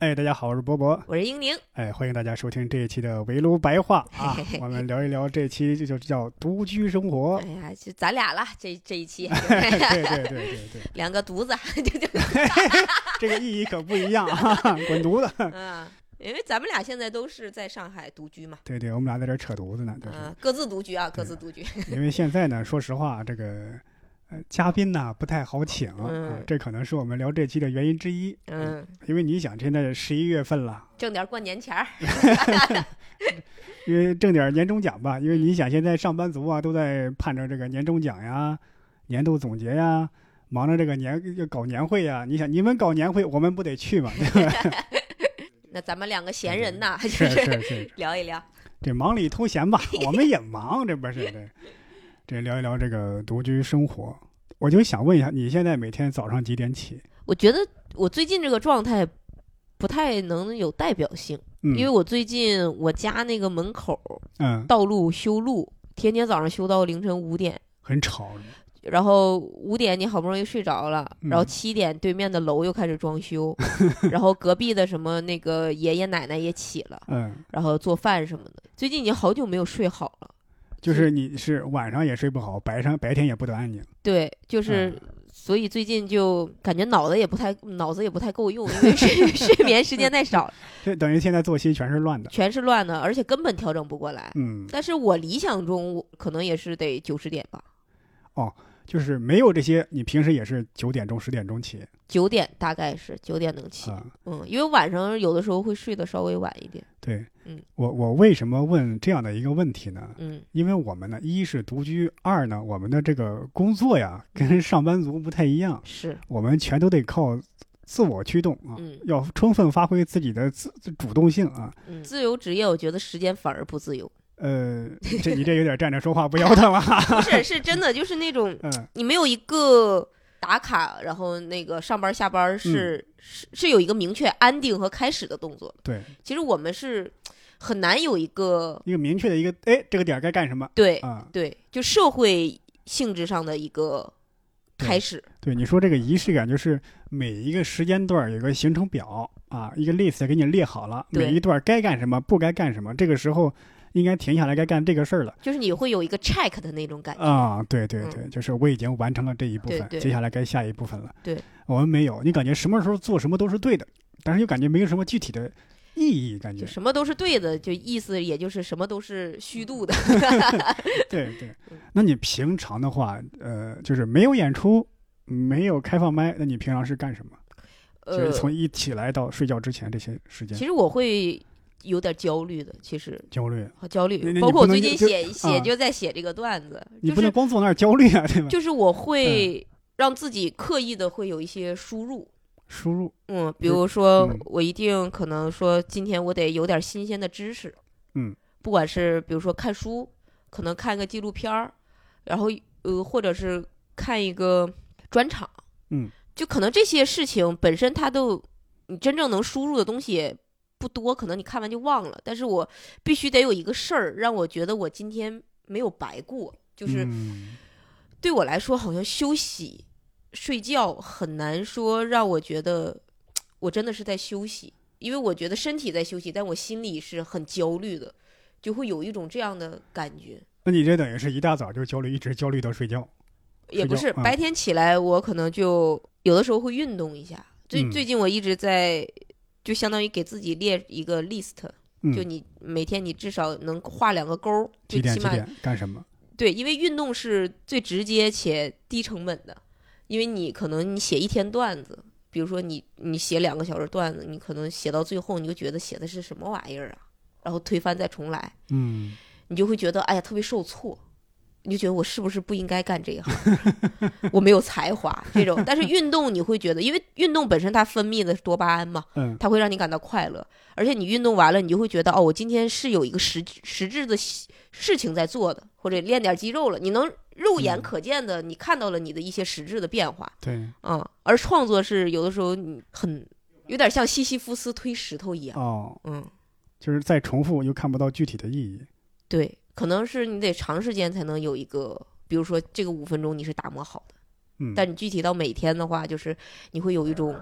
哎，大家好，我是博博，我是英宁。哎，欢迎大家收听这一期的围炉白话 啊，我们聊一聊这期就就叫独居生活。哎呀，就咱俩了，这这一期。对对对对对，两个犊子。这个意义可不一样啊，滚犊子。嗯，因为咱们俩现在都是在上海独居嘛。对对，我们俩在这扯犊子呢，就是各自独居啊，各自独居。因为现在呢，说实话，这个。嘉宾呢不太好请，这可能是我们聊这期的原因之一。嗯，因为你想，现在十一月份了，挣点过年钱儿，因为挣点年终奖吧。因为你想，现在上班族啊都在盼着这个年终奖呀、年度总结呀，忙着这个年要搞年会呀。你想，你们搞年会，我们不得去吗？那咱们两个闲人呐，是是是，聊一聊，这忙里偷闲吧，我们也忙，这不是这。这聊一聊这个独居生活，我就想问一下，你现在每天早上几点起？我觉得我最近这个状态不太能有代表性，因为我最近我家那个门口，嗯，道路修路，天天早上修到凌晨五点，很吵。然后五点你好不容易睡着了，然后七点对面的楼又开始装修，然后隔壁的什么那个爷爷奶奶也起了，嗯，然后做饭什么的。最近已经好久没有睡好了。就是你是晚上也睡不好，白上白天也不得安宁。对，就是所以最近就感觉脑子也不太脑子也不太够用，因为睡 睡眠时间太少了。这等于现在作息全是乱的，全是乱的，而且根本调整不过来。嗯，但是我理想中可能也是得九十点吧。哦。就是没有这些，你平时也是九点钟、十点钟起？九点大概是九点能起，嗯，因为晚上有的时候会睡得稍微晚一点。对，嗯，我我为什么问这样的一个问题呢？嗯，因为我们呢，一是独居，二呢，我们的这个工作呀，跟上班族不太一样，是我们全都得靠自我驱动啊，要充分发挥自己的自主动性啊。自由职业，我觉得时间反而不自由。呃，这你这有点站着说话不腰疼了。不是，是真的，就是那种，你没有一个打卡，然后那个上班下班是是是有一个明确安定和开始的动作。对，其实我们是很难有一个一个明确的一个，哎，这个点该干什么？对，啊，对，就社会性质上的一个开始。对，你说这个仪式感，就是每一个时间段有个行程表啊，一个 list 给你列好了，每一段该干什么，不该干什么，这个时候。应该停下来该干这个事儿了，就是你会有一个 check 的那种感觉啊，对对对，就是我已经完成了这一部分，接下来该下一部分了。对，我们没有，你感觉什么时候做什么都是对的，但是又感觉没有什么具体的意义，感觉什么都是对的，就意思也就是什么都是虚度的。对对，那你平常的话，呃，就是没有演出，没有开放麦，那你平常是干什么？就是从一起来到睡觉之前这些时间。其实我会。有点焦虑的，其实焦虑和焦虑，包括我最近写写就在写这个段子。你不能光坐那儿焦虑啊，对吧？就是我会让自己刻意的会有一些输入，输入，嗯，比如说我一定可能说今天我得有点新鲜的知识，嗯，不管是比如说看书，可能看个纪录片儿，然后呃，或者是看一个专场，嗯，就可能这些事情本身它都你真正能输入的东西。不多，可能你看完就忘了。但是我必须得有一个事儿，让我觉得我今天没有白过。就是对我来说，好像休息、睡觉很难说让我觉得我真的是在休息，因为我觉得身体在休息，但我心里是很焦虑的，就会有一种这样的感觉。那你这等于是一大早就焦虑，一直焦虑到睡觉？也不是，白天起来我可能就有的时候会运动一下。最最近我一直在。就相当于给自己列一个 list，就你每天你至少能画两个勾，就起码干什么？对，因为运动是最直接且低成本的，因为你可能你写一天段子，比如说你你写两个小时段子，你可能写到最后你就觉得写的是什么玩意儿啊，然后推翻再重来，嗯，你就会觉得哎呀特别受挫，你就觉得我是不是不应该干这一行？我没有才华这种。但是运动你会觉得，因为运动本身它分泌的是多巴胺嘛，嗯它会让你感到快乐，而且你运动完了，你就会觉得哦，我今天是有一个实实质的事情在做的，或者练点肌肉了，你能肉眼嗯可见的，你看到了你的一些实质的变化，对嗯。而创作是有的时候你很有点像西西弗斯推石头一样，哦，嗯，就是再重复又看不到具体的意义。对，可能是你得长时间才能有一个，比如说这个五分钟你是打磨好的。嗯，但你具体到每天的话，就是你会有一种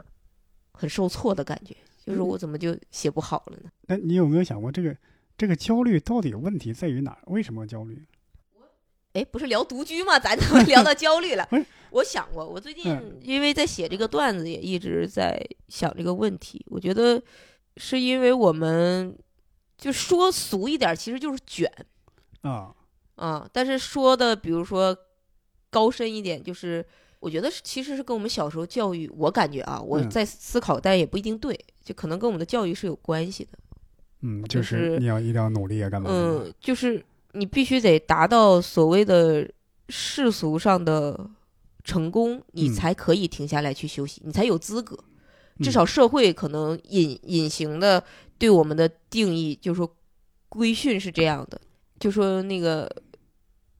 很受挫的感觉，就是嗯我怎么就写不好了呢？那你有没有想过，这个这个焦虑到底问题在于哪儿？为什么焦虑？哎，不是聊独居吗？咱怎么 聊到焦虑了？我想过，我最近嗯因为在写这个段子，也一直在想这个问题。我觉得是因为我们就说俗一点，其实就是卷啊，啊。但是说的，比如说高深一点，就是我觉得是其实是跟我们小时候教育，我感觉啊，我嗯在思考，但也不一定对，就可能跟我们的教育是有关系的。嗯，就就是是你要一定要努力啊，干嘛？嗯，就是你必须得达到所谓的世俗上的成功，你嗯才可以停下来去休息，你才有资格。至嗯少社会可能隐隐形的对我们的定义，就是说规训是这样的，就说那个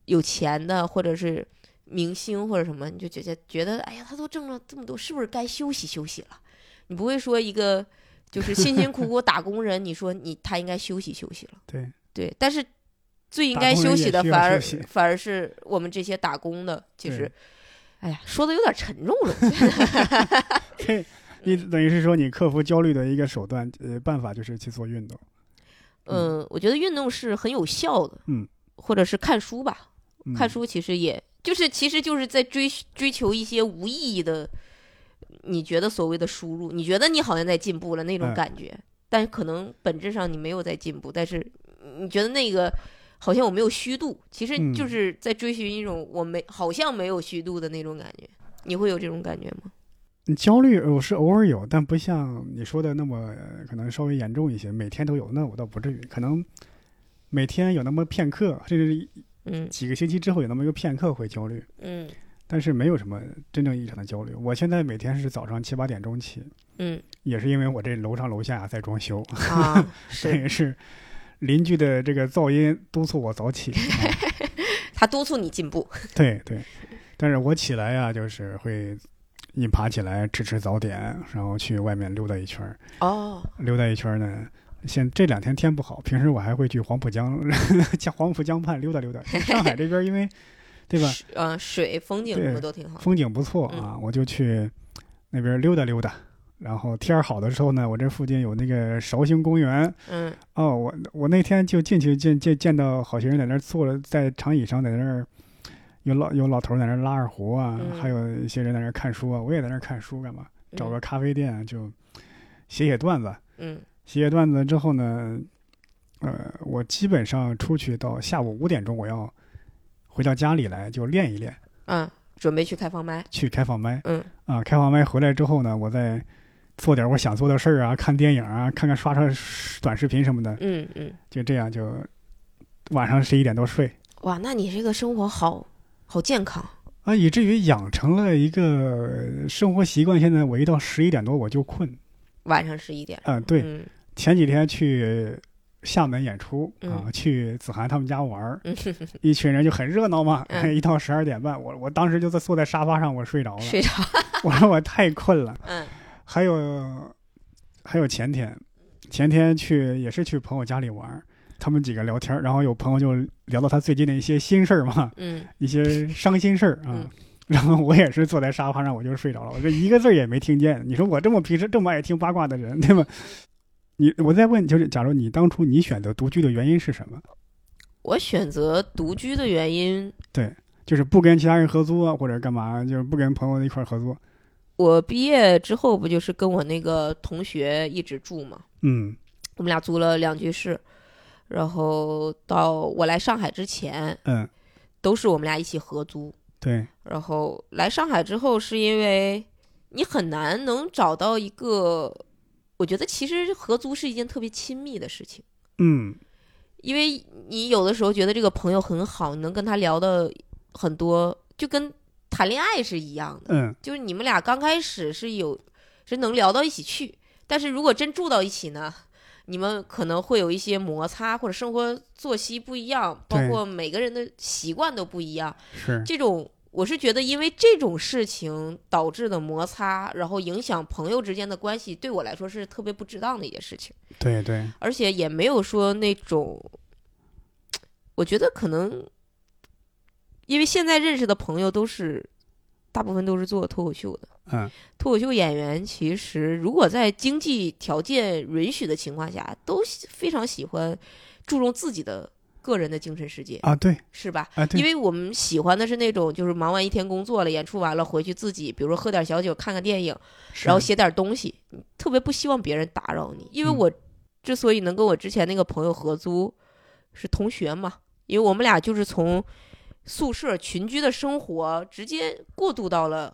有钱的或者是明星或者什么，你就觉得觉得，哎呀，他都挣了这么多，是不是该休息休息了？你不会说一个就是辛辛苦苦 打工人，你说你他应该休息休息了。对，对，但是最应该休息的反而反而是我们这些打工的，其实，哎呀，说的有点沉重了。你等于是说你克服焦虑的一个手段呃办法就是去做运动。嗯，我觉得运动是很有效的，嗯，或者是看书吧，嗯。看书其实也就是其实就是在追追求一些无意义的，你觉得所谓的输入，你觉得你好像在进步了那种嗯感觉，但可能本质上你没有在进步，但是你觉得那个好像我没有虚度，其实嗯。就是在追寻一种我没好像没有虚度的那种感觉，你会有这种感觉吗？嗯焦虑我是偶尔有，但不像你说的那么呃可能稍微严重一些，每天都有，那我倒不至于，可能每天有那么片刻，甚至嗯。几个星期之后有那么一个片刻会焦虑，嗯。但是没有什么真正意义上的焦虑。我现在每天是早上七八点钟起，嗯。也是因为我这楼上楼下在装修，啊等是，于是邻居的这个噪音督促我早起。啊他督促你进步，对对，但是我起来呀、就是会一爬起来吃吃早点，然后去外面溜达一圈儿。哦，溜达一圈儿呢，现这两天天不好，平时我还会去黄浦江 江黄浦江畔溜达溜达。上海这边因为 对吧，嗯呃，水风景什么都挺好。风景不错啊，我就去那边溜达溜达。然后天儿好的时候呢，我这附近有那个绍兴公园嗯哦，我我那天就进去见见见到好些人在那儿坐着，在长椅上在那儿。有老有老头儿在那拉二胡啊，嗯还有一些人在那儿看书啊，我也在那儿看书干嘛？找嗯个咖啡店就写写段子，嗯写写段子之后呢，呃，我基本上出去到下午五点钟，我要回到家里来就练一练，嗯，准备去开放麦。去开放麦嗯啊。开放麦回来之后呢，我再做点我想做的事儿啊，看电影啊，看看刷刷短视频什么的，嗯嗯，就这样就晚上十一点多睡哇，那你这个生活好好健康。啊，以至于养成了一个生活习惯。现在我一到十一点多我就困晚上十一点。嗯。对，嗯前几天去厦门演出啊，嗯去子涵他们家玩儿，嗯，一群人就很热闹嘛。嗯一到十二点半，我我当时就在坐在沙发上，我睡着了。睡着。我说我太困了。嗯还有还有前天，前天去也是去朋友家里玩儿，他们几个聊天，然后有朋友就聊到他最近的一些心事儿嘛，嗯一些伤心事儿啊。嗯然后我也是坐在沙发上，我就睡着了，我这一个字儿也没听见。你说我这么平时这么爱听八卦的人，对吧？你我再问，就是假如你当初你选择独居的原因是什么？我选择独居的原因，对就是不跟其他人合租啊，或者干嘛，就是不跟朋友一块儿合租。我毕业之后不就是跟我那个同学一直住嘛，嗯我们俩租了两居室，然后到我来上海之前，嗯，都是我们俩一起合租。对，然后来上海之后，是因为你很难能找到一个，我觉得其实合租是一件特别亲密的事情。嗯因为你有的时候觉得这个朋友很好，你能跟他聊的很多，就跟谈恋爱是一样的。嗯，就是你们俩刚开始是有是能聊到一起去，但是如果真住到一起呢，你们可能会有一些摩擦，或者生活作息不一样，包括每个人的习惯都不一样。是，这种我是觉得，因为这种事情导致的摩擦，然后影响朋友之间的关系，对我来说是特别不值当的一件事情。对对，而且也没有说那种，我觉得可能，因为现在认识的朋友都是大部分都是做脱口秀的。嗯，脱口秀演员其实如果在经济条件允许的情况下，都喜非常喜欢注重自己的个人的精神世界，啊，对是吧？啊，对因为我们喜欢的是那种，就是忙完一天工作了，演出完了回去自己，比如说喝点小酒，看看电影，然后写点东西，特别不希望别人打扰你。因为嗯我之所以能跟我之前那个朋友合租，是同学嘛，因为我们俩就是从宿舍群居的生活直接过渡到了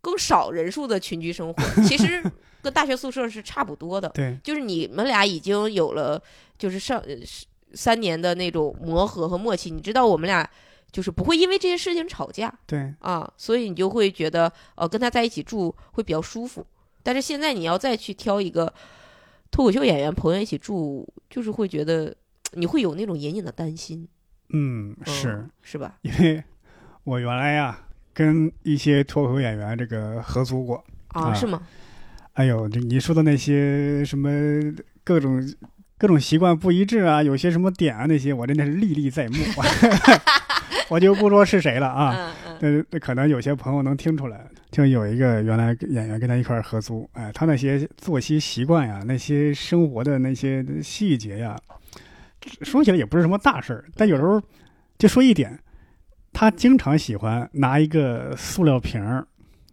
更少人数的群居生活，其实跟大学宿舍是差不多的。对就是你们俩已经有了就是上呃三年的那种磨合和默契，你知道我们俩就是不会因为这些事情吵架对，啊，所以你就会觉得呃跟他在一起住会比较舒服。但是现在你要再去挑一个脱口秀演员朋友一起住，就是会觉得你会有那种隐隐的担心，嗯，嗯是是吧？因为我原来呀跟一些脱口秀演员这个合租过，啊，啊是吗？哎呦，这你说的那些什么各种各种习惯不一致啊，有些什么点啊那些，我真的是历历在目，我就不说是谁了啊。嗯嗯但是可能有些朋友能听出来，就有一个原来演员跟他一块儿合租，哎，他那些作息习惯呀，那些生活的那些细节呀，说起来也不是什么大事儿，但有时候就说一点，他经常喜欢拿一个塑料瓶儿，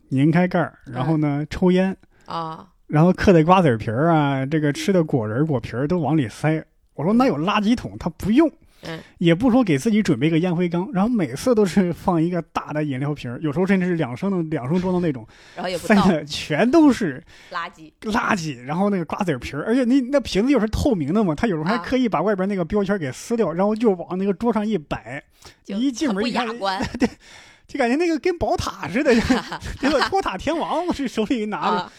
拧开盖儿，然后呢抽烟，啊，然后嗑的瓜子皮儿啊，这个吃的果仁儿果皮儿都往里塞。我说那有垃圾桶？他不用，嗯。也不说给自己准备个烟灰缸，然后每次都是放一个大的饮料瓶，有时候甚至是两升的两升装的那种，然后也不倒。塞的全都是垃圾，垃圾，然后那个瓜子皮儿，而且那那瓶子又是透明的嘛，他有时候还啊刻意把外边那个标签给撕掉，然后就往那个桌上一摆，一进门一看雅观。就感觉那个跟宝塔似的，那个 托塔天王我是手里拿着，啊，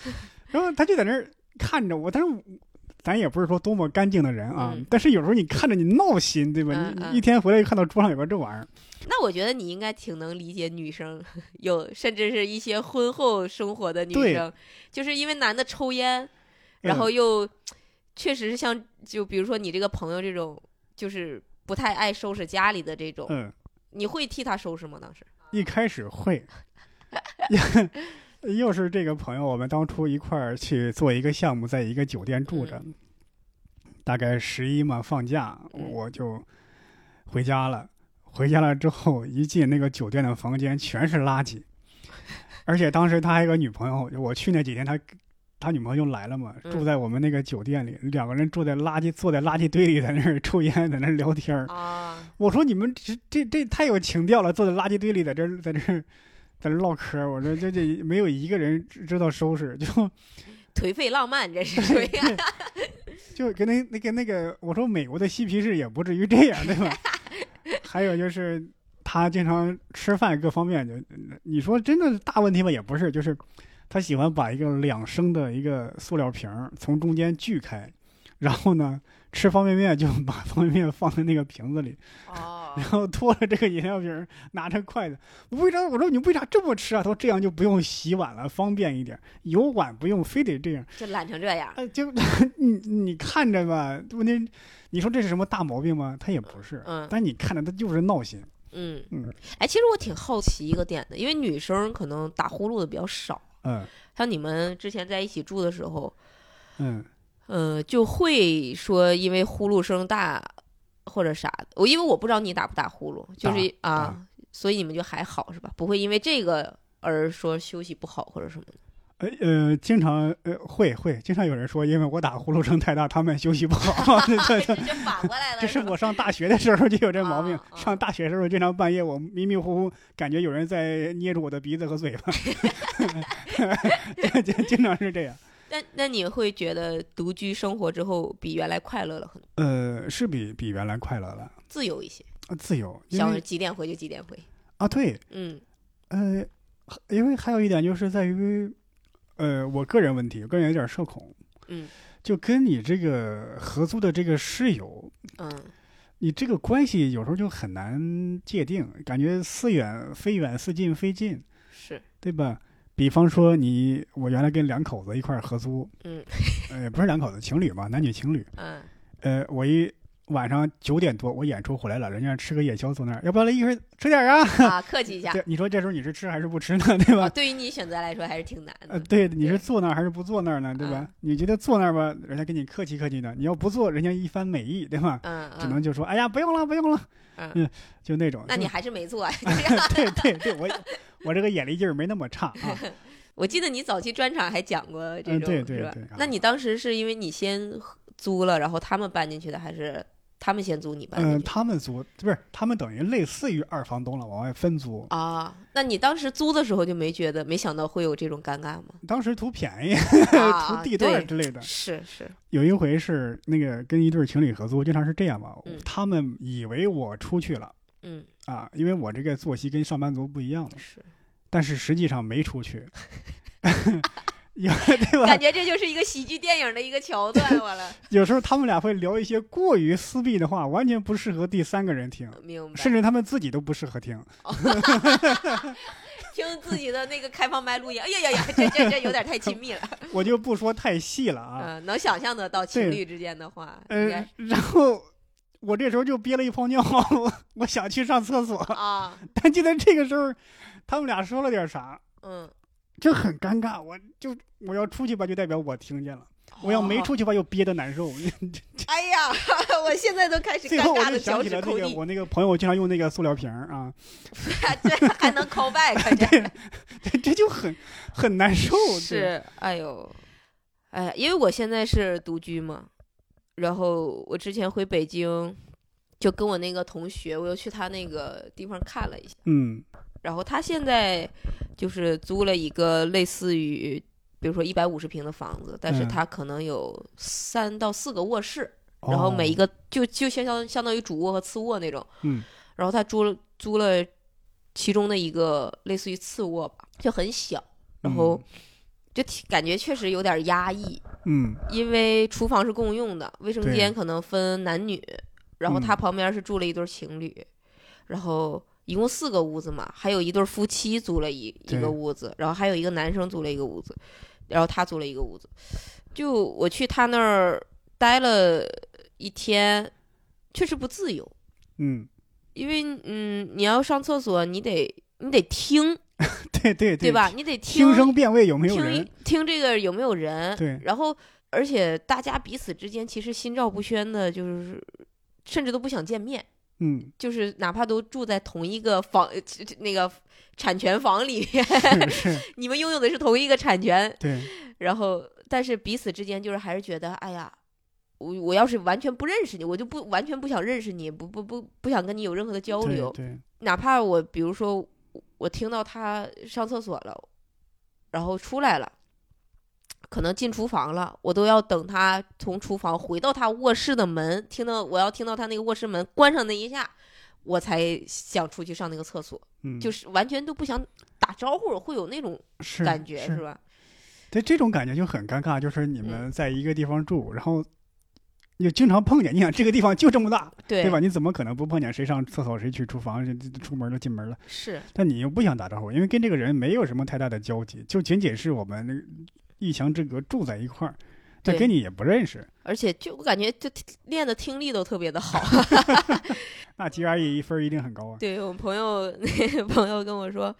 然后他就在那儿看着我，但是我咱也不是说多么干净的人啊，嗯但是有时候你看着你闹心，对吧？嗯嗯你一天回来就看到桌上有个这玩意儿，那我觉得你应该挺能理解女生，有甚至是一些婚后生活的女生，就是因为男的抽烟，然后又确实是像就比如说你这个朋友这种，就是不太爱收拾家里的这种，嗯，你会替他收拾吗？当时一开始会。又是这个朋友，我们当初一块儿去做一个项目，在一个酒店住着，大概十一嘛放假，嗯我就回家了。回家了之后，一进那个酒店的房间，全是垃圾，而且当时他还有个女朋友，我去那几天他。他女朋友来了嘛，嗯住在我们那个酒店里，两个人住在垃圾，坐在垃圾堆里，在那儿抽烟，在那儿聊天儿。啊，我说你们这这这太有情调了，坐在垃圾堆里，在这儿在这儿在这唠嗑。我说这这没有一个人知知道收拾，就 颓废浪漫，这是就跟那那个那个，我说美国的嬉皮士也不至于这样，对吧？还有就是他经常吃饭各方面就，你说真的大问题吧，也不是，就是他喜欢把一个两升的一个塑料瓶从中间锯开，然后呢吃方便面就把方便面放在那个瓶子里。哦 然后拖着这个饮料瓶，拿着筷子，我为啥？我说你为啥这么吃啊？他说这样就不用洗碗了，方便一点，有碗不用非得这样。就懒成这样，哎，就你你看着吧，问题你说这是什么大毛病吗？他也不是，嗯但你看着他就是闹心。嗯嗯哎，其实我挺好奇一个点的，因为女生可能打呼噜的比较少，嗯像你们之前在一起住的时候，嗯，呃，就会说因为呼噜声大或者啥的。我因为我不知道你打不打呼噜，就是啊，所以你们就还好是吧？不会因为这个而说休息不好或者什么的。呃呃，经常呃会会经常有人说，因为我打呼噜声太大，他们休息不好。对对对。就反过来 了，这是我上大学的时候就有这毛病。上大学的时候，经常半夜我迷迷糊糊，感觉有人在捏住我的鼻子和嘴巴，这这经常是这样。那那你会觉得独居生活之后比原来快乐了很多，呃，是比比原来快乐了，自由一些，啊自由。因想几点回就几点回。啊，对，嗯呃，因为还有一点就是在于，呃，我个人问题，我个人有点社恐，嗯就跟你这个合租的这个室友，嗯你这个关系有时候就很难界定，感觉似远非远，似近非近，是对吧？比方说你，我原来跟两口子一块儿合租，嗯呃，不是两口子，情侣嘛，男女情侣，嗯呃，我一晚上九点多我演出回来了，人家吃个夜宵坐那儿，要不要来一会儿吃点啊？啊，客气一下。对，你说这时候你是吃还是不吃呢？对吧啊，？对于你选择来说还是挺难呃，的。对，你是坐那儿还是不坐那儿呢？对吧？你觉得坐那儿吧，人家跟你客气客气的；你要不坐，人家一番美意，对吧？嗯只能就说，哎呀，不用了，不用了，嗯嗯，就那种。那你还是没做。对对对，我我这个眼力劲儿没那么差啊。我记得你早期专场还讲过这嗯种，是吧对对对啊？那你当时是因为你先租了，然后他们搬进去的，还是他们先租你搬进嗯，去？他们租不是他们等于类似于二房东了，往外分租。啊，那你当时租的时候就没觉得，没想到会有这种尴尬吗？当时图便宜，啊图地段之类的。是是，有一回是那个跟一对儿情侣合租，经常是这样嘛嗯，他们以为我出去了嗯，啊，因为我这个作息跟上班族不一样的，是，但是实际上没出去。有对吧感？觉这就是一个喜剧电影的一个桥段，完了，有时候他们俩会聊一些过于私密的话，完全不适合第三个人听，明白。甚至他们自己都不适合听。听自己的那个开放麦录音，哎呀呀呀，这这这有点太亲密了。我就不说太细了啊。嗯，能想象得到情侣之间的话，应呃，然后我这时候就憋了一泡尿，我想去上厕所，啊，但就在这个时候，他们俩说了点啥，嗯，就很尴尬。我就我要出去吧，就代表我听见了；我要没哦，出去吧，又憋得难受。哎呀，我现在都开始最后我就尴尬的脚想起了那趾抠地，个我那个朋友经常用那个塑料瓶啊，这还能 call back，这这这就很很难受。是，哎呦，哎呀，因为我现在是独居嘛，然后我之前回北京，就跟我那个同学，我又去他那个地方看了一下，嗯。然后他现在就是租了一个类似于，比如说一百五十平的房子，但是嗯他可能有三到四个卧室，然后每一个个就就相相相当于主卧和次卧那种，嗯。然后他租了租了其中的一个类似于次卧吧，就很小，然后就挺感觉确实有点压抑，嗯。因为厨房是共用的，卫生间可能分男女，然后嗯。他旁边是住了一对情侣，然后一共四个屋子嘛，还有一对夫妻租了一一个屋子，然后还有一个男生租了一个屋子，然后他租了一个屋子，就我去他那儿待了一天，确实不自由。嗯，因为嗯，你要上厕所，你得你得听，对对对对吧？？你得听声辨位有没有听人？听这个有没有人？对然后而且大家彼此之间其实心照不宣的，就是甚至都不想见面，嗯，就是哪怕都住在同一个房那个产权房里面，是是，你们拥有的是同一个产权，对，然后但是彼此之间就是还是觉得，哎呀。我我要是完全不认识你，我就不完全不想认识你，不不不不想跟你有任何的交流。对对，哪怕我比如说我听到他上厕所了，然后出来了，可能进厨房了，我都要等他从厨房回到他卧室的门，听到我要听到他那个卧室门关上那一下，我才想出去上那个厕所，嗯，就是完全都不想打招呼，会有那种感觉是是吧？对这种感觉就很尴尬，就是你嗯们在一个地方住，然后又经常碰见。你想这个地方就这么大，对对吧？你怎么可能不碰见谁上厕所谁去厨房，谁出门了进门了？是，但你又不想打招呼，因为跟这个人没有什么太大的交集，就仅仅是我们那个一墙之隔住在一块儿，但跟你也不认识，而且就我感觉就练的听力都特别的好。那 GRE 一分一定很高啊。对我朋友那个朋友跟我说，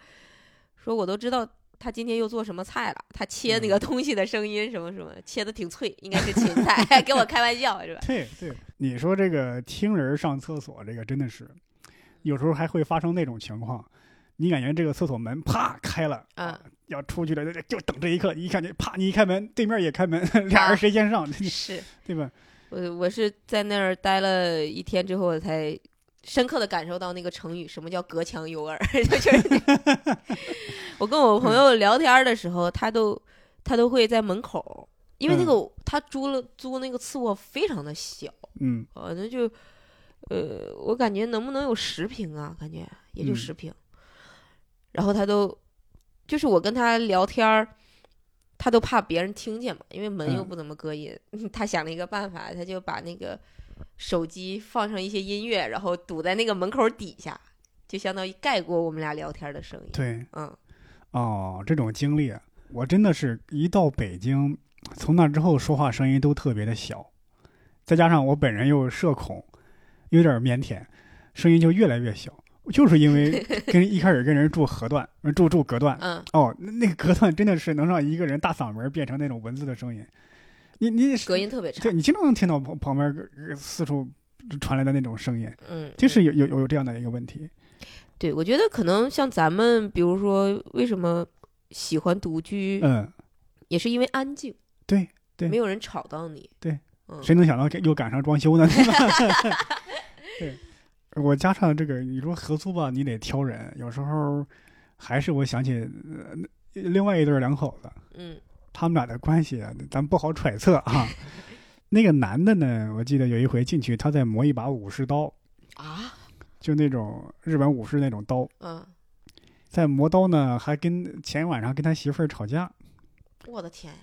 说我都知道他今天又做什么菜了，他切那个东西的声音什么什么，切的挺脆，应该是芹菜，跟我开玩笑是吧？对对，你说这个听人上厕所，这个真的是，有时候还会发生那种情况，你感觉这个厕所门啪开了，嗯，要出去了，就等这一刻，你一看见啪，你一开门，对面也开门，俩人谁先上，是对吧？我我是在那儿待了一天之后，我才深刻的感受到那个成语什么叫隔墙有耳，就是我跟我朋友聊天的时候，他都他都会在门口因为那个他租了租那个次卧非常的小，嗯呃，那就呃，我感觉能不能有十平啊？感觉也就嗯十平。然后他都就是我跟他聊天儿，他都怕别人听见嘛，因为门又嗯不怎么隔音。他想了一个办法，他就把那个手机放上一些音乐，然后堵在那个门口底下，就相当于盖过我们俩聊天的声音。对嗯，哦，这种经历，我真的是一到北京，从那之后说话声音都特别的小，再加上我本人又社恐，有点腼腆，声音就越来越小。就是因为 跟一开始跟人住河段，住住隔断，嗯，哦，那那个隔断真的是能让一个人大嗓门变成那种文字的声音。你你隔音特别差对。你经常能听到旁旁边呃四处传来的那种声音，嗯，就是有有有这样的一个问题。对，我觉得可能像咱们，比如说为什么喜欢独居，嗯，也是因为安静，对对没有人吵到你，对，嗯，谁能想到又赶上装修呢？对 我加上这个，你说合租吧，你得挑人，有时候还是我想起、呃、另外一对两口子，嗯他们俩的关系啊，咱不好揣测啊。那个男的呢，我记得有一回进去，他在磨一把武士刀，啊，就那种日本武士那种刀，嗯，在磨刀呢，还跟前晚上跟他媳妇儿吵架。我的天呀，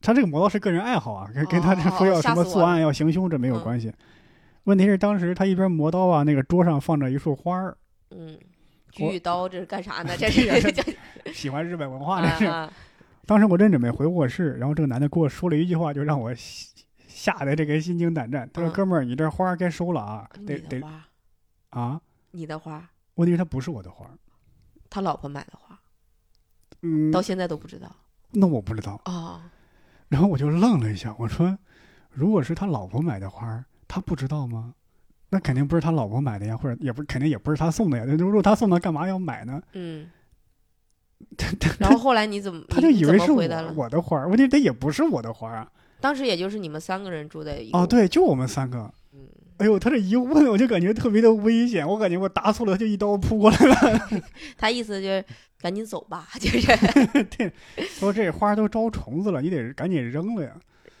他这个磨刀是个人爱好啊，跟跟他这哦说要什么作案要行凶这没有嗯关系。问题是当时他一边磨刀啊，那个桌上放着一束花儿，嗯，我菊与刀这是干啥呢？这是 喜欢日本文化这是。啊啊当时我正准备回卧室，然后这个男的跟我说了一句话，就让我吓吓得这个心惊胆战。他说：“嗯哥们儿，你这花该收了啊，你得得，啊。你的花，”问题是他不是我的花，他老婆买的花，嗯，到现在都不知道那我不知道。哦，然后我就愣了一下，我说：“如果是他老婆买的花，他不知道吗？那肯定不是他老婆买的呀，或者也不肯定也不是他送的呀。如果他送的，干嘛要买呢？嗯，然后后来你怎么，他就以为是我的花儿，问题他也不是我的花儿啊。当时也就是你们三个人住在一个哦，，对，就我们三个。嗯，哎呦，他这一问，我就感觉特别的危险，我感觉我答错了，他就一刀扑过来了。他意思就是赶紧走吧，就是，对，说这花都招虫子了，你得赶紧扔了呀。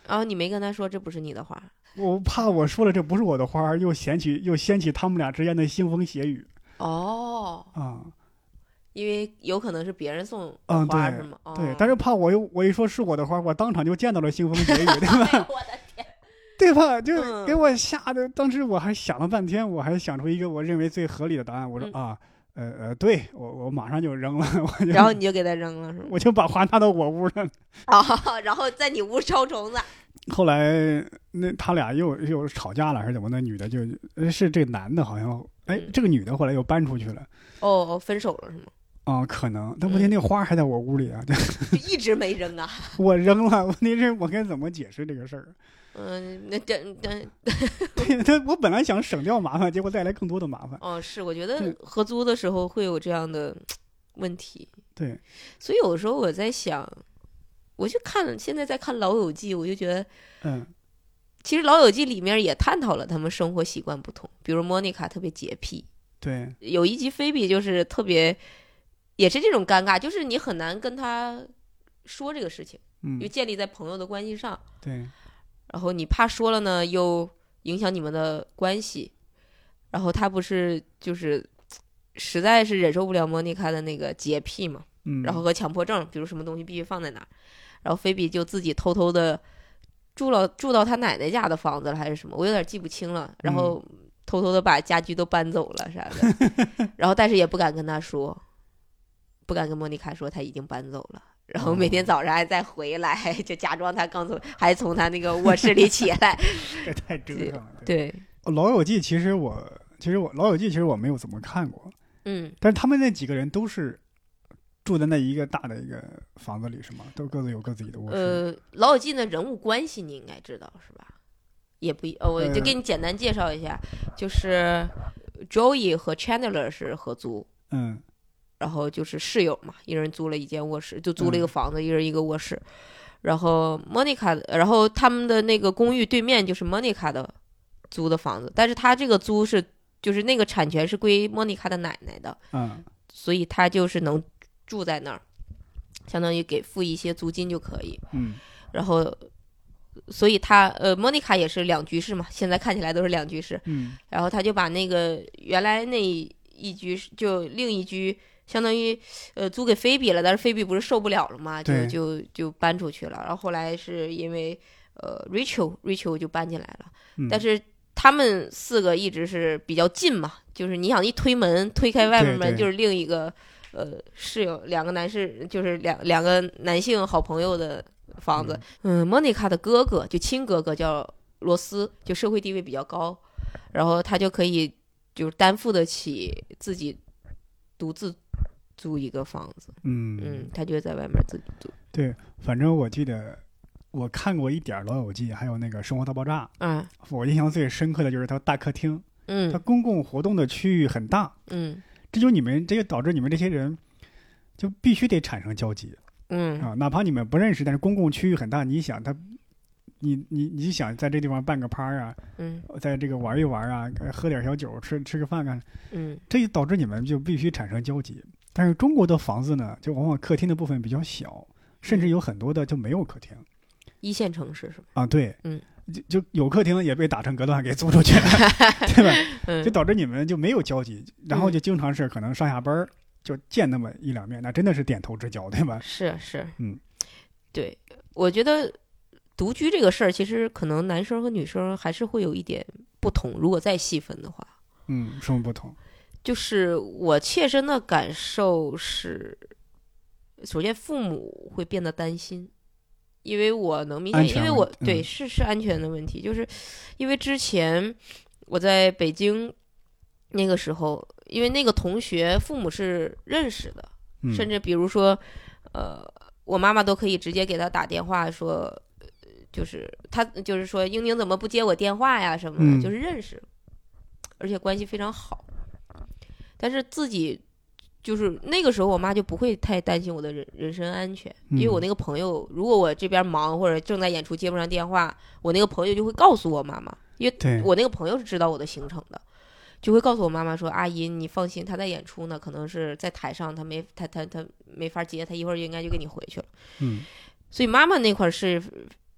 然后你没跟他说这不是你的花，我怕我说了这不是我的花，又掀起又掀起他们俩之间的腥风血雨哦，啊。因为有可能是别人送的嗯对花是吗？对哦，但是怕我又我一说是我的花，我当场就见到了腥风血雨，对哎吧？我的天，对吧？就嗯给我吓得，当时我还想了半天，我还想出一个我认为最合理的答案。我说、嗯啊，呃呃，对我我马上就扔了，我就然后你就给他扔了是吗？我就把花拿到我屋了。啊，然后在你屋招虫子，后来那他俩又又吵架了还是怎么？那女的就呃是这男的好像，哎嗯，这个女的后来又搬出去了。哦哦，分手了是吗？啊、可能，但问题那个花还在我屋里啊，就一直没扔啊。我扔了。问题是我该怎么解释这个事儿？嗯，那等等对，他我本来想省掉麻烦，结果带来更多的麻烦。哦，是我觉得合租的时候会有这样的问题，对，所以有时候我在想，我就看现在在看《老友记》，我就觉得嗯其实《老友记》里面也探讨了他们生活习惯不同，比如莫妮卡特别洁癖，对，有一集菲比就是特别，也是这种尴尬，就是你很难跟他说这个事情，嗯。就建立在朋友的关系上，对，然后你怕说了呢，又影响你们的关系，然后他不是就是实在是忍受不了莫妮卡的那个洁癖嘛，嗯，然后和强迫症，比如什么东西必须放在哪儿，然后菲比就自己偷偷的住了住到他奶奶家的房子了还是什么，我有点记不清了，然后偷偷的把家具都搬走了啥的，然后但是也不敢跟他说，不敢跟莫妮卡说他已经搬走了。然后每天早上还再回来，就假装他刚从，还从他那个卧室里起来。这太折腾了。对，哦老友记》其实我其实我《老友记》其实我没有怎么看过，嗯，但是他们那几个人都是住在那一个大的一个房子里，是吗？都各自有各自己的卧室。呃，老友记的人物关系你应该知道是吧？也不一，呃，我就呃给你简单介绍一下，就是 Joey 和 Chandler 是合租，嗯然后就是室友嘛，一人租了一间卧室，就租了一个嗯房子，一人一个卧室。然后 Monica，的然后他们的那个公寓对面就是 Monica 的租的房子，但是他这个租是就是那个产权是归 Monica 的奶奶的，嗯所以他就是能住在那儿，相当于给付一些租金就可以。嗯然后所以他呃，莫妮卡也是两居室嘛，现在看起来都是两居室。嗯然后他就把那个原来那一居室就另一居，相当于呃租给菲比了，但是菲比不是受不了了嘛，就就就搬出去了。然后后来是因为呃 Rachel Rachel 就搬进来了，嗯，但是他们四个一直是比较近嘛，就是你想一推门推开外面门就是另一个呃室友，两个男士就是两两个男性好朋友的房子。嗯，莫妮卡的哥哥就亲哥哥叫罗斯，就社会地位比较高，然后他就可以就是担负得起自己独自租一个房子。嗯嗯，他就在外面自己租。对，反正我记得我看过一点儿《老友记》，还有那个《生活大爆炸》，嗯我印象最深刻的就是他大客厅，嗯，他公共活动的区域很大，嗯这就你们这就导致你们这些人就必须得产生交集嗯啊，哪怕你们不认识，但是公共区域很大，你想他。你你你想在这地方办个趴啊，嗯在这个玩一玩啊，呃喝点小酒，吃吃个饭干，嗯这就导致你们就必须产生交集。但是中国的房子呢，就往往客厅的部分比较小，甚至有很多的就没有客厅一线城市是吧？啊。对，嗯，就就有客厅也被打成隔断给租出去了，对吧？嗯就导致你们就没有交集，然后就经常是可能上下班儿就见那么一两面，那真的是点头之交，对吧？是是，嗯，对，我觉得独居这个事儿，其实可能男生和女生还是会有一点不同。如果再细分的话，嗯，什么不同？就是我切身的感受是，首先父母会变得担心，因为我能明显，因为我对嗯。是是安全的问题，就是因为之前我在北京那个时候，因为那个同学父母是认识的，嗯，甚至比如说，呃，我妈妈都可以直接给他打电话说，呃就是他就是说英宁怎么不接我电话呀什么的，嗯。就是认识，而且关系非常好。但是自己就是那个时候，我妈就不会太担心我的人人身安全，因为我嗯。那个朋友，如果我这边忙或者正在演出接不上电话，我那个朋友就会告诉我妈妈，因为，我那个朋友是知道我的行程的，就会告诉我妈妈说：“阿姨，你放心，他在演出呢，可能是在台上，他没他他他没法接，他一会儿应该就给你回去了。嗯”所以妈妈那块儿是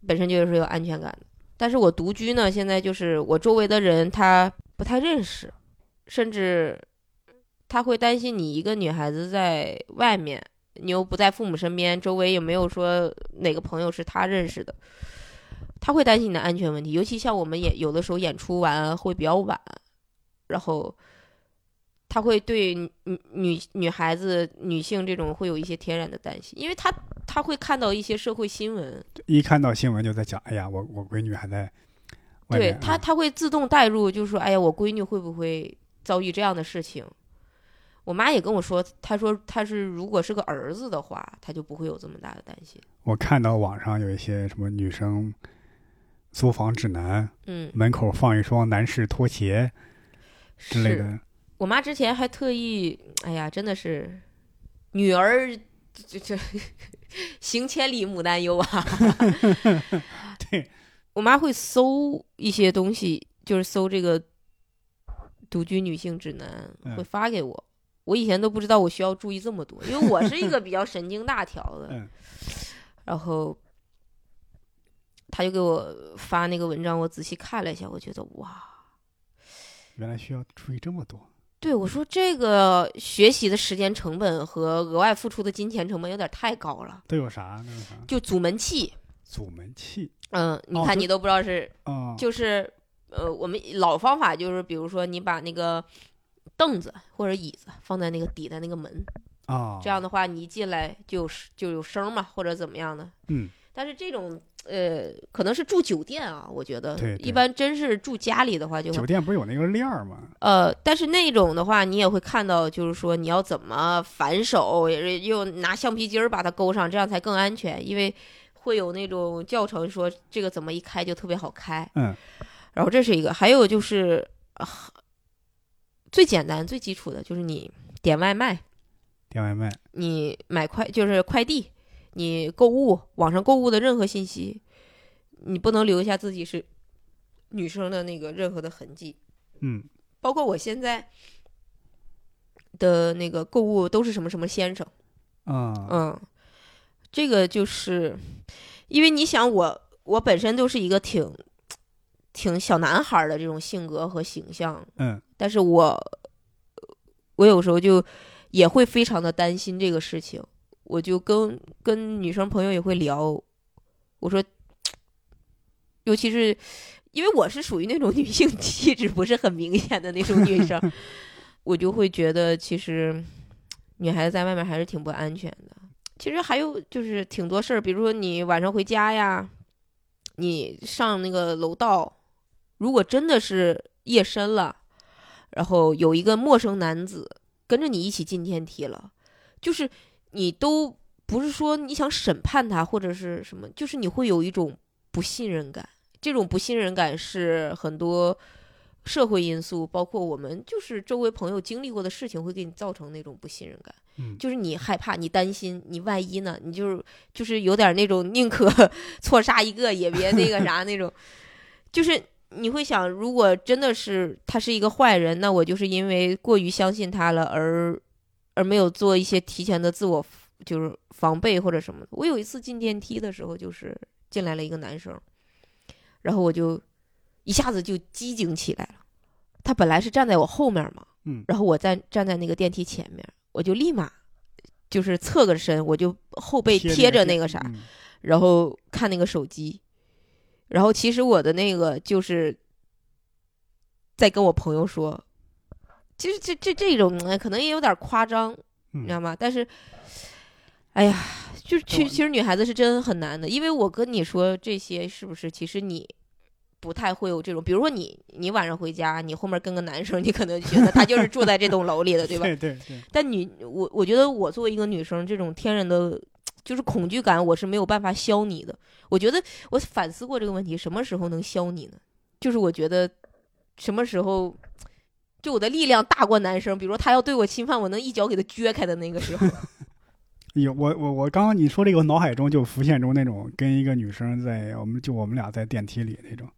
本身就是有安全感的。但是我独居呢，现在就是我周围的人他不太认识，甚至他会担心你一个女孩子在外面，你又不在父母身边，周围也没有说哪个朋友是他认识的，他会担心你的安全问题。尤其像我们演有的时候演出完会比较晚，然后他会对女女女孩子、女性这种会有一些天然的担心，因为他他会看到一些社会新闻，一看到新闻就在讲，哎呀，我我闺女还在，对他，啊他会自动带入，就是说，哎呀，我闺女会不会遭遇这样的事情？我妈也跟我说，她说她是如果是个儿子的话，她就不会有这么大的担心。我看到网上有一些什么女生租房指南，嗯，门口放一双男士拖鞋之类是的，我妈之前还特意，哎呀，真的是女儿这这行千里母担忧啊。对，我妈会搜一些东西，就是搜这个独居女性指南，嗯会发给我。我以前都不知道我需要注意这么多，因为我是一个比较神经大条的。嗯然后他就给我发那个文章，我仔细看了一下，我觉得哇，原来需要注意这么多。对我说这个学习的时间成本和额外付出的金钱成本有点太高了。都有啥？都有啥？就阻门器，阻门器嗯，你看你都不知道是，啊，就是呃，我们老方法就是，比如说你把那个凳子或者椅子放在那个底的那个门，啊，这样的话你一进来就是就有声嘛，或者怎么样的。嗯，但是这种呃，可能是住酒店啊，我觉得一般真是住家里的话就会酒店不是有那个链儿吗？呃，但是那种的话，你也会看到，就是说你要怎么反手，也是又拿橡皮筋儿把它勾上，这样才更安全，因为会有那种教程说这个怎么一开就特别好开。嗯，然后这是一个，还有就是、啊最简单、最基础的就是你点外卖，点外卖，你买快就是快递，你购物网上购物的任何信息，你不能留下自己是女生的那个任何的痕迹。嗯包括我现在的那个购物都是什么什么先生，啊，嗯，这个就是因为你想我我本身就是一个挺挺小男孩儿的这种性格和形象，嗯但是我我有时候就也会非常的担心这个事情，我就跟跟女生朋友也会聊，我说，尤其是因为我是属于那种女性气质不是很明显的那种女生，我就会觉得其实女孩子在外面还是挺不安全的。其实还有就是挺多事儿，比如说你晚上回家呀，你上那个楼道，如果真的是夜深了，然后有一个陌生男子跟着你一起进电梯了，就是你都不是说你想审判他或者是什么，就是你会有一种不信任感。这种不信任感是很多社会因素，包括我们就是周围朋友经历过的事情，会给你造成那种不信任感。嗯就是你害怕，你担心，你万一呢？你就是就是有点那种宁可 错杀一个也别那个啥那种，就是你会想，如果真的是他是一个坏人，那我就是因为过于相信他了，而而没有做一些提前的自我就是防备或者什么的。我有一次进电梯的时候，就是进来了一个男生，然后我就一下子就机警起来了。他本来是站在我后面嘛，嗯然后我在站在那个电梯前面，我就立马就是侧个身，我就后背贴着那个啥，嗯然后看那个手机，然后其实我的那个就是在跟我朋友说，其实这这这种呃可能也有点夸张，你知道嗯吗？但是，哎呀，就是其我其实女孩子是真很难的，因为我跟你说这些是不是？其实你不太会有这种，比如说你你晚上回家，你后面跟个男生，你可能觉得他就是住在这栋楼里的，对吧？对对对，但你我我觉得我作为一个女生，这种天然的，就是恐惧感，我是没有办法消你的。我觉得我反思过这个问题，什么时候能消你呢？就是我觉得什么时候，就我的力量大过男生，比如说他要对我侵犯，我能一脚给他撅开的那个时候。有我我我刚刚你说这个，我脑海中就浮现出那种跟一个女生在我们就我们俩在电梯里那种，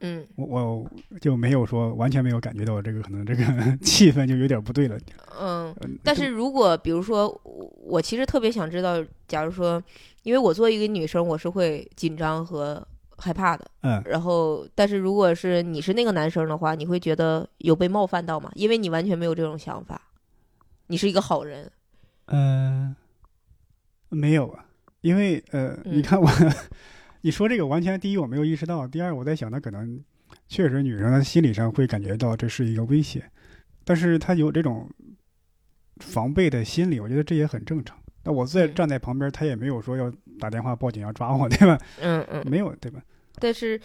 嗯，我我就没有说完全没有感觉到这个可能这个 气氛就有点不对了。嗯，嗯但是如果比如说我我其实特别想知道，假如说，因为我作为一个女生，我是会紧张和害怕的。嗯然后，但是如果是你是那个男生的话，你会觉得有被冒犯到吗？因为你完全没有这种想法，你是一个好人。呃，没有啊，因为呃，你嗯看我，你说这个完全第一我没有意识到，第二我在想，他可能确实女生她心理上会感觉到这是一个威胁，但是她有这种防备的心理，我觉得这也很正常。那我在嗯站在旁边，她也没有说要打电话报警要抓我，对吧？嗯嗯。没有，对吧？但是，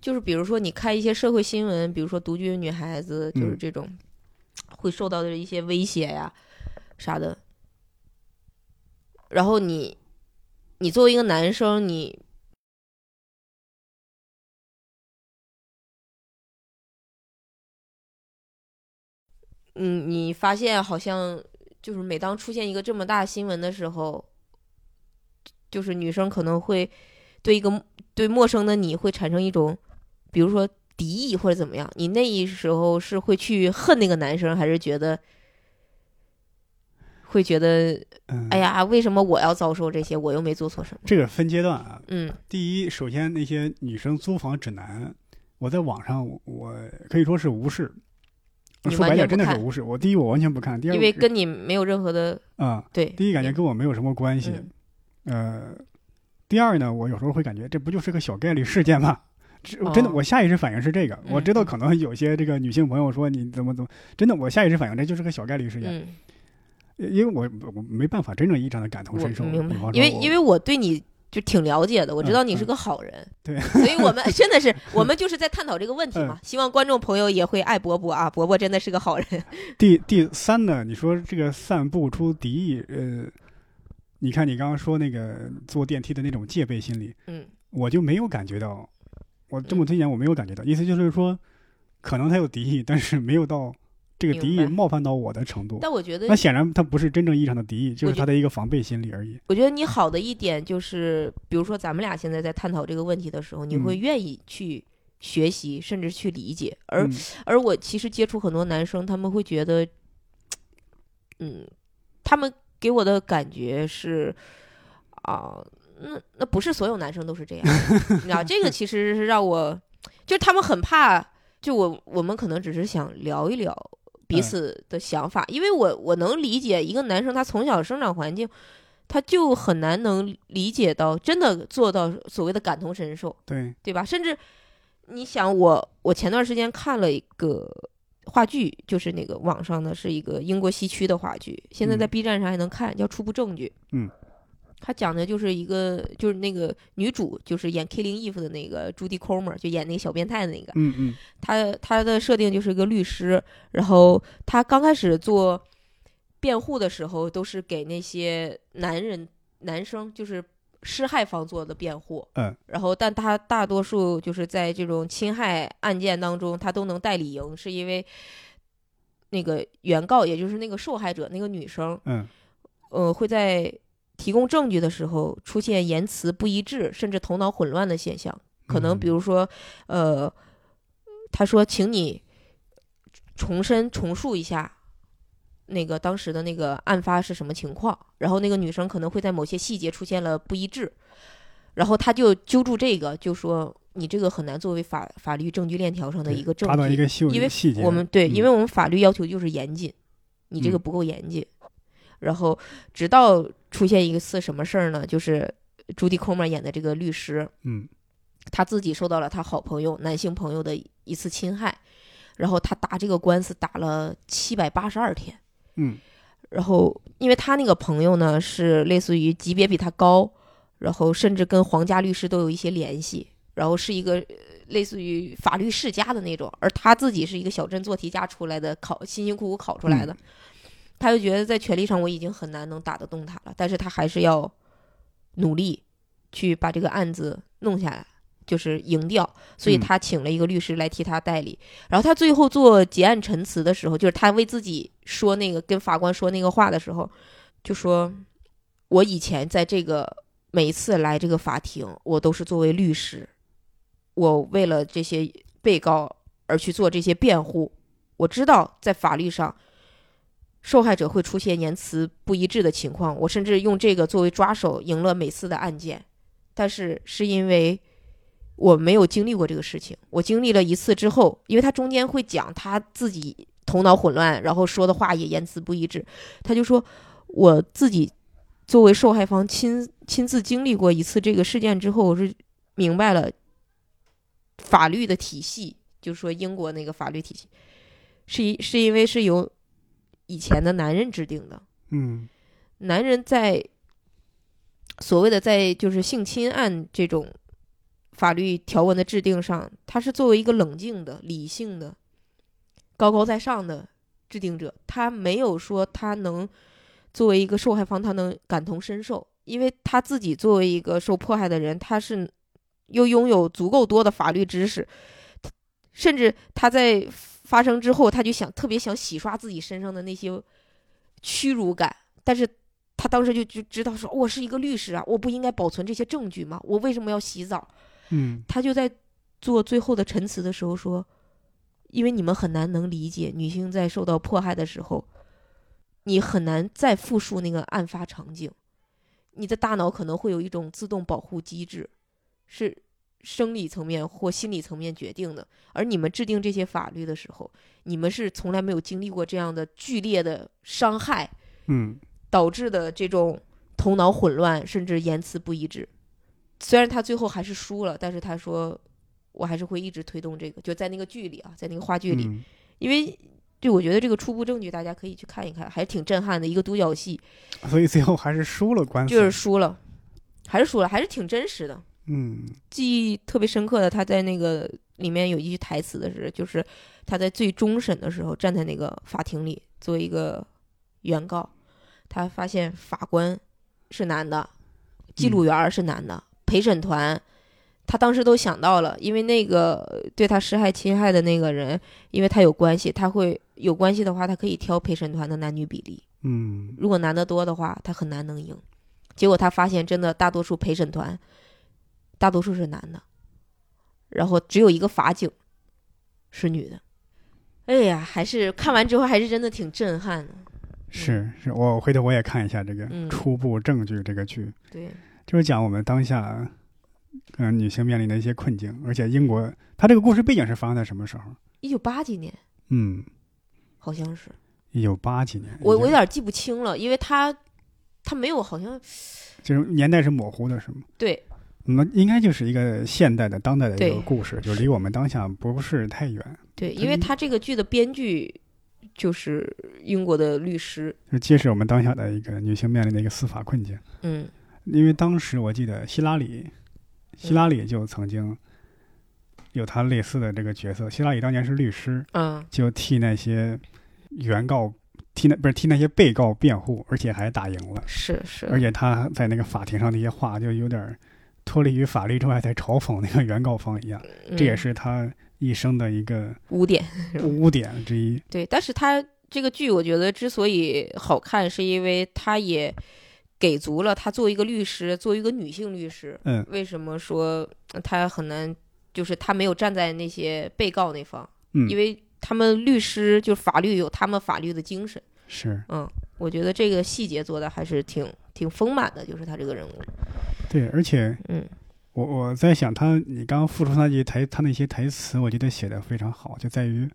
就是比如说你看一些社会新闻，比如说独居女孩子，就是嗯这种会受到的一些威胁呀啥的。然后你，你作为一个男生，你嗯，你发现好像就是每当出现一个这么大新闻的时候，就是女生可能会对一个对陌生的你会产生一种，比如说敌意或者怎么样。你那一时候是会去恨那个男生，还是觉得会觉得，嗯，哎，呀，为什么我要遭受这些？我又没做错什么。这个分阶段啊。嗯第一，首先那些女生租房指南，我在网上我我可以说是无视。你说白点，完全真的是无视。我第一，我完全不看；第二，因为跟你没有任何的啊、对。第一感觉跟我没有什么关系。嗯呃，第二呢，我有时候会感觉这不就是个小概率事件吗？这真的，哦我下意识反应是这个。我知道嗯可能有些这个女性朋友说你怎么怎么，真的，我下意识反应这就是个小概率事件，嗯，因为我我没办法真正意义上的感同身受。因为因为我对你就挺了解的，我知嗯道你是嗯个好人，对所以我们 真的是我们就是在探讨这个问题嘛，希望观众朋友也会爱伯伯啊，伯伯真的是个好人，第第三呢，你说这个散布出敌意，呃，你看你刚刚说那个坐电梯的那种戒备心理，嗯我就没有感觉到，我这么多年我没有感觉到，意思就是说，可能他有敌意，但是没有到这个敌意冒犯到我的程度。但我觉得那显然他不是真正意义上的敌意，就是他的一个防备心理而已。我觉得你好的一点就是，比如说咱们俩现在在探讨这个问题的时候，你会嗯愿意去学习，甚至去理解。而嗯而我其实接触很多男生，他们会觉得，嗯，他们给我的感觉是啊、那那不是所有男生都是这样，你知道这个其实是让我，就他们很怕，就我我们可能只是想聊一聊彼嗯。此的想法，因为我我能理解一个男生他从小生长环境，他就很难能理解到真的做到所谓的感同身受，对，对吧？甚至你想我，我前段时间看了一个话剧，就是那个网上的是一个英国西区的话剧，现在在嗯。B 站上还能看，叫《初步证据》。嗯，他讲的就是一个，就是那个女主，就是演《Killing Eve》的那个朱迪·科 r 就演那个小变态的那个。嗯嗯她她的设定就是一个律师，然后她刚开始做辩护的时候，都是给那些男人男生，就是施害方做的辩护。嗯，然后但他大多数就是在这种侵害案件当中，他都能代理赢，是因为那个原告，也就是那个受害者那个女生，嗯呃，会在提供证据的时候出现言辞不一致，甚至头脑混乱的现象。可能比嗯如说，呃，他说，请你重申重述一下那个当时的那个案发是什么情况。然后那个女生可能会在某些细节出现了不一致，然后他就揪住这个，就说你这个很难作为法法律证据链条上的一个证据，因为细节，我们对，因为嗯我们法律要求就是严谨，你这个嗯不够严谨。然后直到出现一次什么事儿呢？就是朱迪·科曼演的这个律师，嗯他自己受到了他好朋友男性朋友的一次侵害，然后他打这个官司打了七百八十二天。嗯然后，因为他那个朋友呢是类似于级别比他高，然后甚至跟皇家律师都有一些联系，然后是一个呃类似于法律世家的那种，而他自己是一个小镇做题家出来的，考辛辛苦苦考出来的，他就觉得在权力上我已经很难能打得动他了，但是他还是要努力去把这个案子弄下来。就是赢掉，所以嗯他请了一个律师来替他代理。然后他最后做结案陈词的时候，就是他为自己说那个跟法官说那个话的时候，就说：“我以前在这个每一次来这个法庭，我都是作为律师，我为了这些被告而去做这些辩护。我知道在法律上，受害者会出现言辞不一致的情况，我甚至用这个作为抓手赢了每次的案件，但是是因为。”我没有经历过这个事情，我经历了一次之后，因为他中间会讲他自己头脑混乱，然后说的话也言辞不一致，他就说我自己作为受害方亲亲自经历过一次这个事件之后，我是明白了法律的体系，就是说英国那个法律体系是一是因为是由以前的男人制定的，嗯。男人在所谓的在就是性侵案这种法律条文的制定上，他是作为一个冷静的、理性的、高高在上的制定者，他没有说他能作为一个受害方，他能感同身受，因为他自己作为一个受迫害的人，他是又拥有足够多的法律知识，甚至他在发生之后，他就想特别想洗刷自己身上的那些屈辱感，但是他当时就就知道说，我是一个律师啊，我不应该保存这些证据吗？我为什么要洗澡？嗯他就在做最后的陈词的时候说，因为你们很难能理解女性在受到迫害的时候，你很难再复述那个案发场景，你的大脑可能会有一种自动保护机制，是生理层面或心理层面决定的。而你们制定这些法律的时候，你们是从来没有经历过这样的剧烈的伤害嗯导致的这种头脑混乱，甚至言辞不一致。虽然他最后还是输了，但是他说，我还是会一直推动这个，就在那个剧里啊，在那个话剧里，嗯因为对我觉得这个初步证据大家可以去看一看，还是挺震撼的一个独角戏，所以最后还是输了官司，就是输了，还是输了，还是挺真实的。嗯记忆特别深刻的，他在那个里面有一句台词的是，就是他在最终审的时候站在那个法庭里作为一个原告，他发现法官是男的，记录员是男的，陪审团。他当时都想到了，因为那个对他施害侵害的那个人，因为他有关系，他会有关系的话，他可以挑陪审团的男女比例。嗯如果男的多的话，他很难能赢。结果他发现，真的大多数陪审团，大多数是男的，然后只有一个法警是女的。哎呀，还是看完之后还是真的挺震撼的。是是，我回头我也看一下这个嗯初步证据这个剧。对，就是讲我们当下，嗯、女性面临的一些困境，而且英国，它这个故事背景是发生在什么时候？一九八几年嗯，好像是，一九八几年，我我有点记不清了，因为它它没有好像就是年代是模糊的，是吗？对那应该就是一个现代的、当代的一个故事，就离我们当下不是太远。对，因为他这个剧的编剧就是英国的律师，就揭示我们当下的一个女性面临的一个司法困境。嗯因为当时我记得希拉里，希拉里就曾经有他类似的这个角色。希拉里当年是律师，嗯就替那些原告、替那不是替那些被告辩护，而且还打赢了。是是，而且他在那个法庭上那些话，就有点儿脱离于法律之外，在嘲讽那个原告方一样。这也嗯是他一生的一个污点。污点之一。对，但是他这个剧，我觉得之所以好看，是因为他也给足了他作为一个律师，作为一个女性律师，嗯为什么说他很难，就是他没有站在那些被告那方，嗯，因为他们律师就法律有他们法律的精神。是嗯，我觉得这个细节做的还是挺挺丰满的，就是他这个人物。对，而且嗯。我我在想他，你刚刚复出那句台，他那些台词，我觉得写的非常好，就在于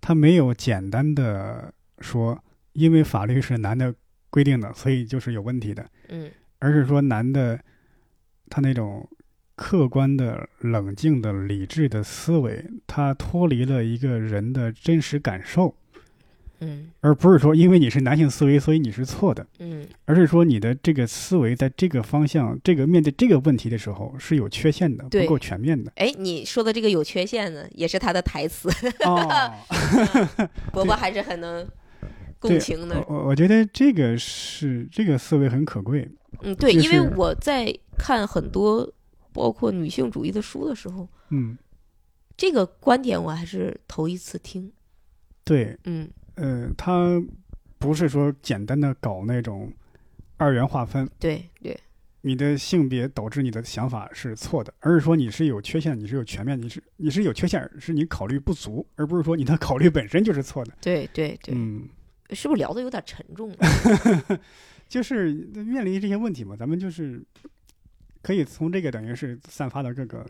他没有简单的说，因为法律是男的规定的，所以就是有问题的，嗯。而是说男的他那种客观的、冷静的、理智的思维，他脱离了一个人的真实感受，嗯而不是说因为你是男性思维，所以你是错的。嗯而是说你的这个思维在这个方向，这个面对这个问题的时候是有缺陷的，不够全面的。哎，你说的这个有缺陷呢，也是他的台词，哦，伯伯还是很能共情的我。我我觉得这个是这个思维很可贵。嗯，对，就因为我在看很多包括女性主义的书的时候，嗯，这个观点我还是头一次听。对，嗯呃，他不是说简单的搞那种二元划分，对对你的性别导致你的想法是错的，而是说你是有缺陷，你是有全面，你是你是有缺陷，是你考虑不足，而不是说你的考虑本身就是错的。对对对，嗯，是不是聊的有点沉重了？就是面临这些问题嘛，咱们就是可以从这个等于是散发到各个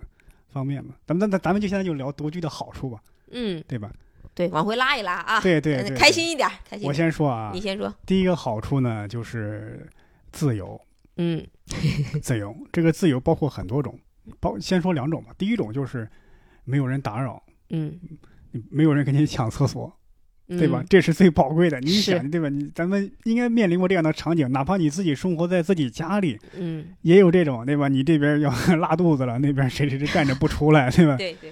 方面嘛。咱们咱咱咱们就现在就聊独居的好处吧，嗯，对吧？对，往回拉一拉啊，呃对对对，对。开心一点，开心我。先说啊你，先说。第一个好处呢就是自由，嗯 自由这个自由包括很多种，包先说两种吧。第一种就是没有人打扰，嗯，没有人跟你抢厕所，对吧？嗯？这是最宝贵的。你想，对吧？你咱们应该面临过这样的场景，哪怕你自己生活在自己家里，嗯，也有这种，对吧？你这边要 拉肚子了，那边谁谁谁站着不出来，对吧？对对，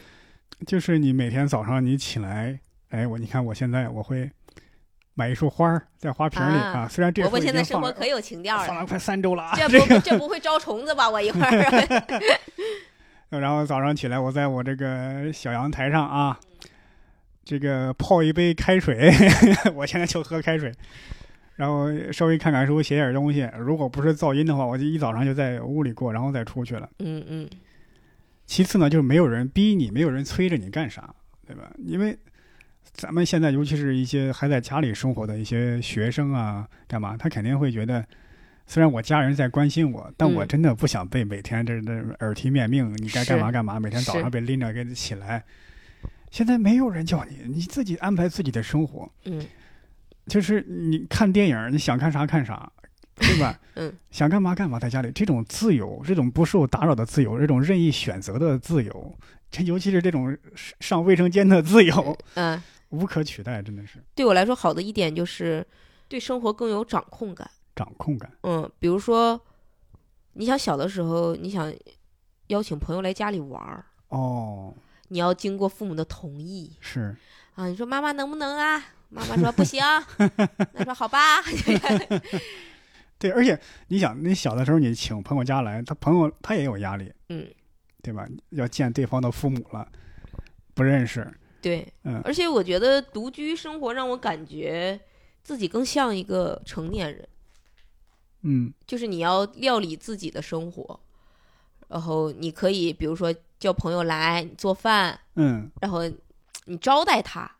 就是你每天早上你起来，哎，我你看我现在我会买一束花儿在花瓶里啊啊，虽然这伯伯时候已现在生活可有情调了。放了快三周了啊，这不 这不会招虫子吧？我一会儿。然后早上起来，我在我这个小阳台上啊，这个泡一杯开水，我现在就喝开水，然后稍微看看书，写点东西。如果不是噪音的话，我就一早上就在屋里过，然后再出去了。嗯嗯其次呢，就是没有人逼你，没有人催着你干啥，对吧？因为咱们现在尤其是一些还在家里生活的一些学生啊，干嘛，他肯定会觉得，虽然我家人在关心我，但我嗯真的不想被每天这这耳提面命，你该干嘛干嘛，每天早上被拎着给起来。现在没有人叫你，你自己安排自己的生活。嗯就是你看电影，你想看啥看啥，对吧？嗯，想干嘛干嘛，在家里这种自由，这种不受打扰的自由，这种任意选择的自由，这尤其是这种上卫生间的自由，嗯，无可取代，真的是对我来说好的一点就是对生活更有掌控感。掌控感。嗯，比如说，你想小的时候，你想邀请朋友来家里玩儿，哦，你要经过父母的同意是，啊。你说妈妈能不能啊？妈妈说不行，那说好吧。对，而且你想，你小的时候你请朋友家来，他朋友他也有压力，嗯，对吧？要见对方的父母了，不认识，对，嗯。而且我觉得独居生活让我感觉自己更像一个成年人，嗯。就是你要料理自己的生活，然后你可以比如说叫朋友来你做饭，嗯，然后你招待他，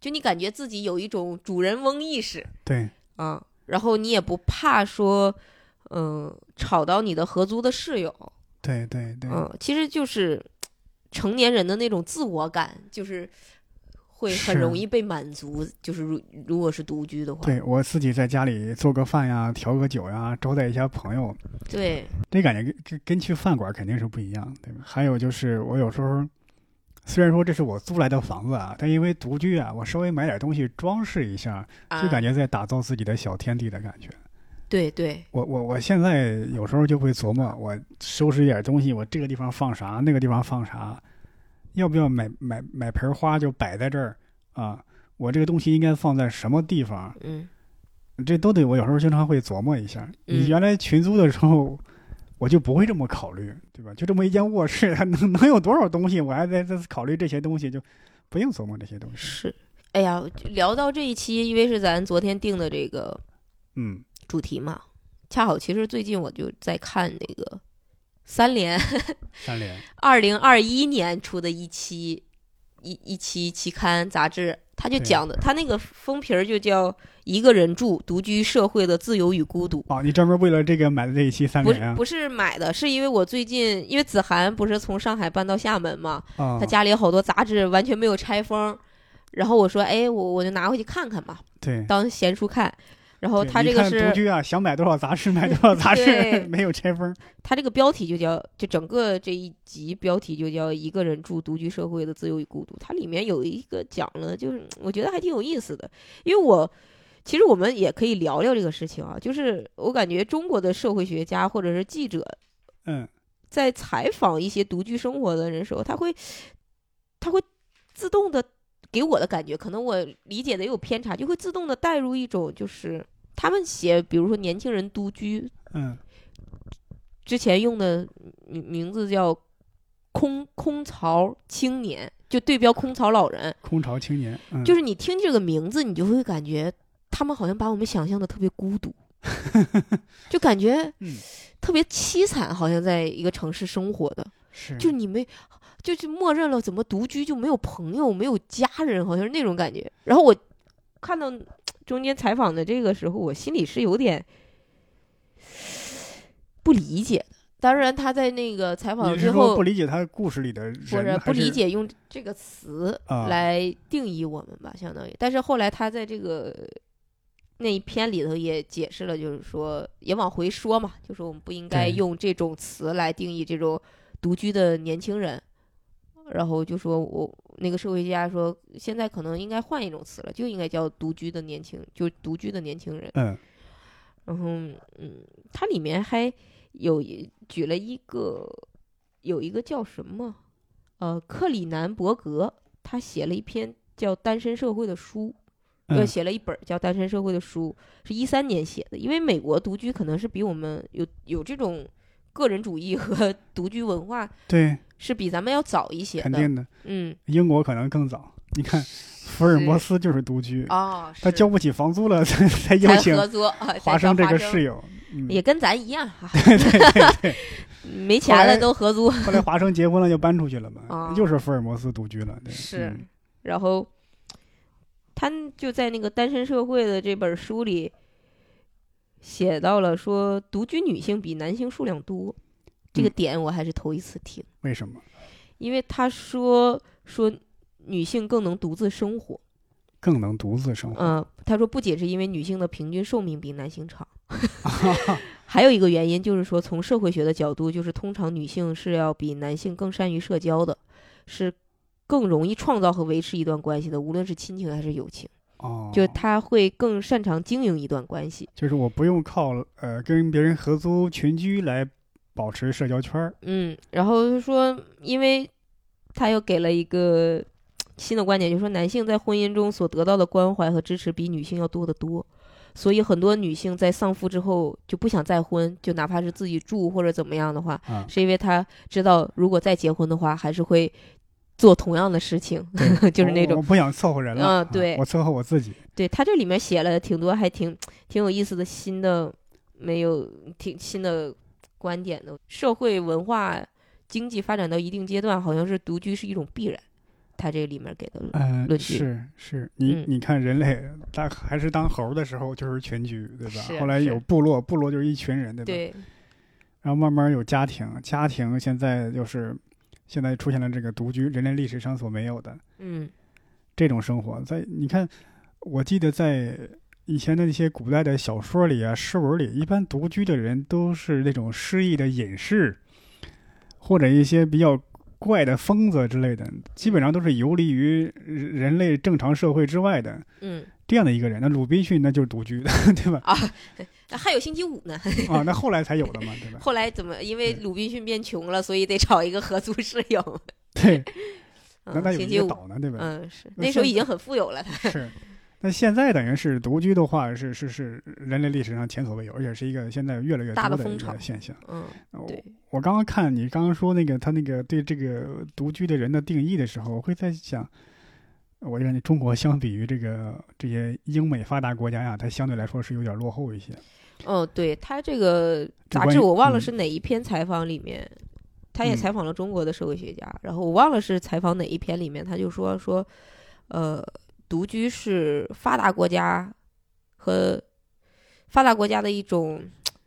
就你感觉自己有一种主人翁意识对，啊，然后你也不怕说，嗯，吵到你的合租的室友，对对对，嗯，其实就是成年人的那种自我感，就是会很容易被满足。就是如如果是独居的话，对我自己在家里做个饭呀，调个酒呀，招待一下朋友，对这感觉跟跟跟去饭馆肯定是不一样，对吧？还有就是我有时候，虽然说这是我租来的房子啊，但因为独居啊，我稍微买点东西装饰一下，就感觉觉在打造自己的小天地的感觉。对对，我我我现在有时候就会琢磨，我收拾一点东西，我这个地方放啥，那个地方放啥，要不要买买买盆花就摆在这儿啊？我这个东西应该放在什么地方？嗯这都得我有时候经常会琢磨一下。嗯你原来群租的时候，我就不会这么考虑，对吧？就这么一间卧室，它 能能有多少东西？我还在在考虑这些东西，就不用琢磨这些东西。是。哎呀，聊到这一期，因为是咱昨天定的这个嗯，主题嘛，恰好其实最近我就在看那个三联三连，二零二一年出的一期一一期期刊杂志，他就讲的，他那个封皮儿就叫《一个人住：独居社会的自由与孤独》。哦，你专门为了这个买的这一期三联啊？不是不是买的，是因为我最近因为子涵不是从上海搬到厦门嘛，啊，他家里有好多杂志完全没有拆封，然后我说，哎，我我就拿回去看看吧，对。当闲书看。然后他这个是独居啊，想买多少杂志买多少杂志，没有拆封。他这个标题就叫，就整个这一集标题就叫“一个人住独居社会的自由与孤独”。它里面有一个讲了，就是 我觉得还挺有意思的，因为我其实我们也可以聊聊这个事情啊，就是我感觉中国的社会学家或者是记者嗯，在采访一些独居生活的人时候，他会他会自动的给我的感觉，可能我理解的也有偏差，就会自动的带入一种就是他们写，比如说年轻人独居，嗯，之前用的名名字叫空空巢青年，就对标空巢老人。空巢青年，嗯，就是你听这个名字，你就会感觉他们好像把我们想象的特别孤独，就感觉嗯特别凄惨，好像在一个城市生活的，是，就你没。就是默认了怎么独居就没有朋友没有家人，好像是那种感觉。然后我看到中间采访的这个时候，我心里是有点不理解的。当然，他在那个采访之后不理解他故事里的人，或者不理解用这个词啊来定义我们吧，相当于。但是后来他在这个那一篇里头也解释了，就是说也往回说嘛，就是我们不应该用这种词来定义这种独居的年轻人。然后就说我那个社会学家说，现在可能应该换一种词了，就应该叫独居的年轻，就独居的年轻人。嗯然后，嗯，它里面还有一举了一个，有一个叫什么，呃，克里南伯格，他写了一篇叫《单身社会》的书，呃，嗯写了一本叫《单身社会》的书，是一三年写的。因为美国独居可能是比我们有有这种个人主义和 独居文化，对，是比咱们要早一些的。肯定的，嗯，英国可能更早。你看，福尔摩斯就是独居，哦，他交不起房租了，才才邀请 华生这个室友，嗯，也跟咱一样，哈对对对，没钱了都合租。后来华生结婚了就搬出去了嘛，啊又是福尔摩斯独居了。对是嗯然后他就在那个《单身社会》的这本书里写到了说，独居女性比男性数量多，这个嗯点我还是头一次听，为什么？因为他说说女性更能独自生活，更能独自生活？嗯、他说不仅是因为女性的平均寿命比男性长。还有一个原因就是说，从社会学的角度，就是通常女性是要比男性更善于社交的，是更容易创造和维持一段关系的，无论是亲情还是友情。哦，就他会更擅长经营一段关系。就是我不用靠呃跟别人合租群居来保持社交圈儿。嗯，然后说，因为他又给了一个新的观点，就是说男性在婚姻中所得到的关怀和支持比女性要多得多。所以很多女性在丧夫之后就不想再婚，就哪怕是自己住或者怎么样的话，啊，是因为她知道如果再结婚的话，还是会做同样的事情，就是那种我我不想伺候人了。啊嗯对我伺候我自己。对他这里面写了挺多，还挺挺有意思的新的，没有挺新的观点的。社会文化经济发展到一定阶段，好像是独居是一种必然，他这里面给的嗯、论据是是，你、嗯你看人类，当还是当猴儿的时候就是群居，对吧？后来有部落，部落就是一群人，对吧？对，然后慢慢有家庭，家庭现在就是现在出现了这个独居，人类历史上所没有的嗯这种生活。在你看，我记得在以前的那些古代的小说里啊、诗文里，一般独居的人都是那种失意的隐士，或者一些比较怪的疯子之类的，基本上都是游离于人类正常社会之外的嗯，这样的一个人。那鲁滨逊那就是独居的，对吧？啊，那还有星期五呢。啊，那后来才有的嘛，对吧？后来怎么？因为鲁滨逊变穷了，所以得找一个合租室友。对，那他，有星期五，一个岛呢，对吧？嗯，是那时候已经很富有了。他是，那现在等于是独居的话，是是是人类历史上前所未有，而且是一个现在越来越大多的一个现象。嗯，我刚刚看你刚刚说那个他那个对这个独居的人的定义的时候，我会在想，我认为中国相比于这个这些英美发达国家呀，它相对来说是有点落后一些。哦，对他这个杂志我忘了嗯是哪一篇采访里面，他也嗯采访了中国的社会学家，然后我忘了是采访哪一篇里面，他就说说，呃，独居是发达国家和发达国家的一种，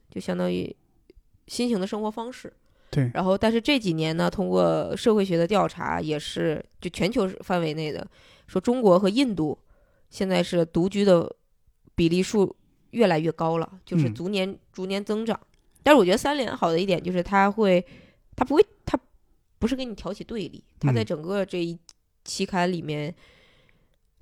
就相当于新型的生活方式。对，然后，但是这几年呢，通过社会学的调查，也是就全球范围内的，说中国和印度现在是独居的比例数越来越高了，就是嗯。逐年、逐年增长。但是我觉得三联好的一点就是它会，它不会，它不是跟你挑起对立，它在嗯。整个这一期刊里面，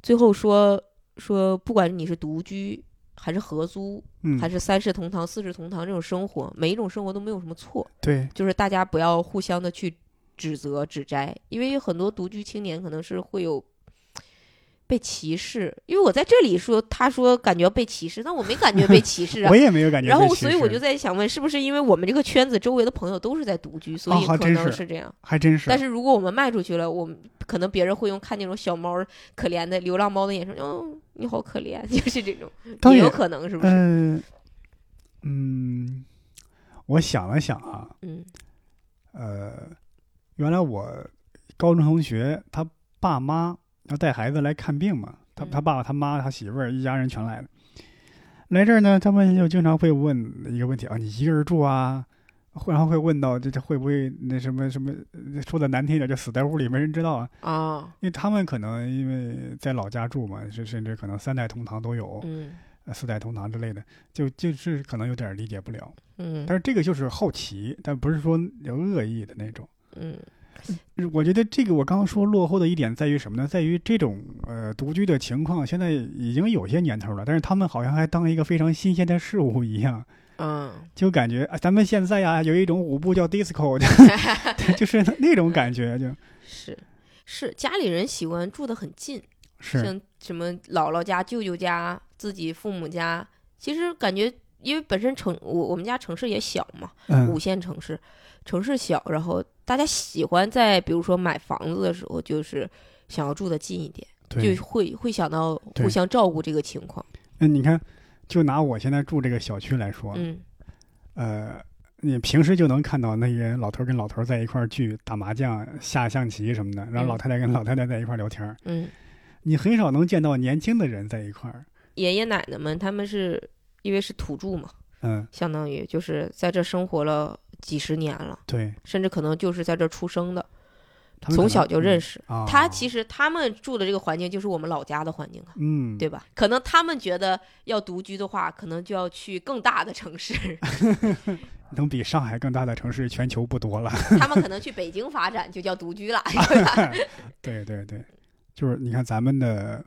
最后说说，不管你是独居还是合租，嗯，还是三世同堂、四世同堂这种生活，每一种生活都没有什么错。对，就是大家不要互相的去指责、指摘，因为有很多独居青年可能是会有被歧视。因为我在这里说，他说感觉被歧视，但我没感觉被歧视啊 我。也没有感觉。然后，所以我就在想问，是不是因为我们这个圈子周围的朋友都是在独居，所以可能是这样？还真是，但是如果我们卖出去了，我们可能别人会用看那种小猫可怜的流浪猫的眼神，哦，你好可怜，就是这种，也有可能是不是？嗯嗯，我想了想啊，嗯呃，原来我高中同学他爸妈要带孩子来看病嘛，他嗯他爸爸他妈他媳妇儿一家人全来了。来这儿呢，他们就经常会问一个问题啊，你一个人住啊？会然后会问到这这会不会那什么什么，呃说的难听一点，就死在屋里没人知道啊？啊，因为他们可能因为在老家住嘛，甚甚至可能三代同堂都有，嗯呃四代同堂之类的，就就是可能有点理解不了。嗯但是这个就是好奇，但不是说有恶意的那种。嗯我觉得这个我刚刚说落后的一点在于什么呢？在于这种呃独居的情况现在已经有些年头了，但是他们好像还当一个非常新鲜的事物一样，嗯，就感觉啊，咱们现在呀有一种舞步叫 disco，就是那种感觉，就。是是家里人喜欢住的很近，是。像什么姥姥家、舅舅家、自己父母家，其实感觉因为本身城我我们家城市也小嘛，五嗯线城市，城市小，然后大家喜欢在比如说买房子的时候，就是想要住的近一点，就，会会想到互相照顾这个情况。嗯，你看，就拿我现在住这个小区来说，嗯。呃，你平时就能看到那些老头儿跟老头儿在一块儿聚打麻将、下象棋什么的，然后嗯。老太太跟老太太在一块儿聊天儿，嗯，你很少能见到年轻的人在一块儿。爷爷奶奶们他们是因为是土著嘛，嗯，相当于就是在这生活了几十年了，对，甚至可能就是在这儿出生的。从小就认识。嗯啊。他其实他们住的这个环境就是我们老家的环境啊，嗯，对吧？可能他们觉得要独居的话，可能就要去更大的城市，能比上海更大的城市全球不多了。他们可能去北京发展就叫独居了，对吧？对 对对，就是你看咱们的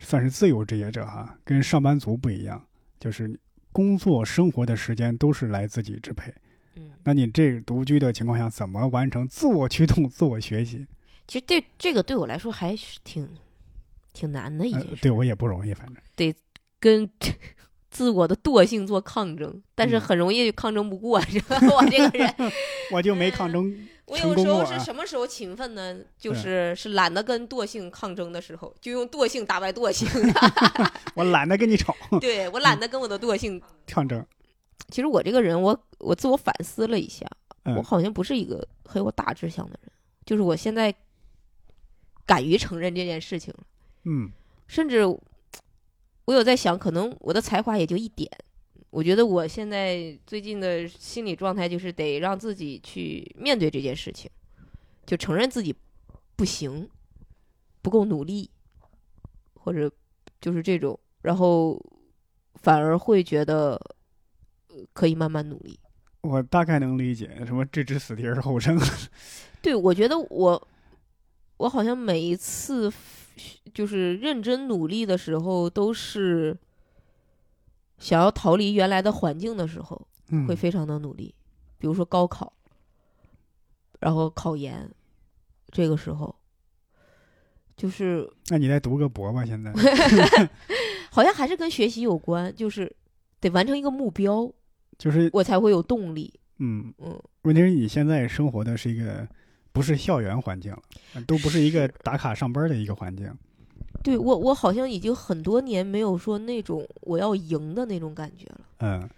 算是自由职业者哈，跟上班族不一样，就是工作生活的时间都是来自己支配。嗯，那你这独居的情况下，怎么完成自我驱动、自我学习？其实这这个对我来说还是挺挺难的一呃件事，对我也不容易，反正得。跟自我的惰性做抗争，但是嗯很容易抗争不过。我这个人，我就没抗争我有时候是什么时候勤奋呢？就是是懒得跟惰性抗争的时候，就用惰性打败惰性。我懒得跟你吵，对我懒得跟我的惰性。抗争。其实我这个人，我我自我反思了一下，嗯我好像不是一个很有大志向的人。就是我现在敢于承认这件事情了。嗯甚至我有在想，可能我的才华也就一点。我觉得我现在最近的心理状态就是得让自己去面对这件事情，就承认自己不行，不够努力，或者就是这种，然后反而会觉得呃可以慢慢努力。我大概能理解，什么置之死地而后生。对，我觉得我我好像每一次就是认真努力的时候，都是想要逃离原来的环境的时候，嗯会非常的努力。比如说高考，然后考研，这个时候就是那你再读个博吧，现在。好像还是跟学习有关，就是得完成一个目标，就是我才会有动力。嗯，嗯，问题是你现在生活的是一个不是校园环境了，都不是一个打卡上班的一个环境。对我，我好像已经很多年没有说那种我要赢的那种感觉了。嗯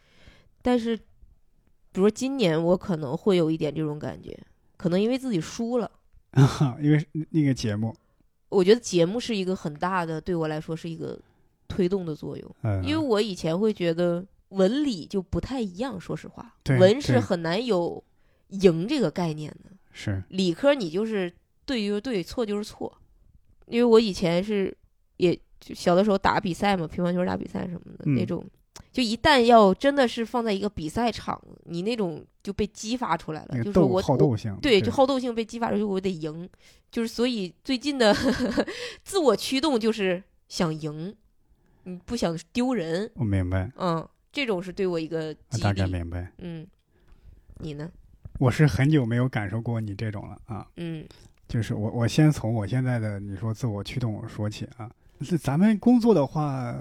但是，比如说今年我可能会有一点这种感觉，可能因为自己输了。因为那个节目，我觉得节目是一个很大的，对我来说是一个推动的作用。嗯，因为我以前会觉得文理就不太一样，说实话，文是很难有赢这个概念的，是。理科你就是对就是对，错就是错。因为我以前是也就小的时候打比赛嘛，乒乓球打比赛什么的、嗯。那种，就一旦要真的是放在一个比赛场，你那种就被激发出来了，那个就是我我好斗性，对，就好斗性被激发出来，我得赢，就是所以最近的自我驱动就是想赢，你不想丢人，我明白，嗯，这种是对我一个大概，明白。嗯，你呢？我是很久没有感受过你这种了啊，嗯就是我我先从我现在的你说自我驱动说起啊，是咱们工作的话，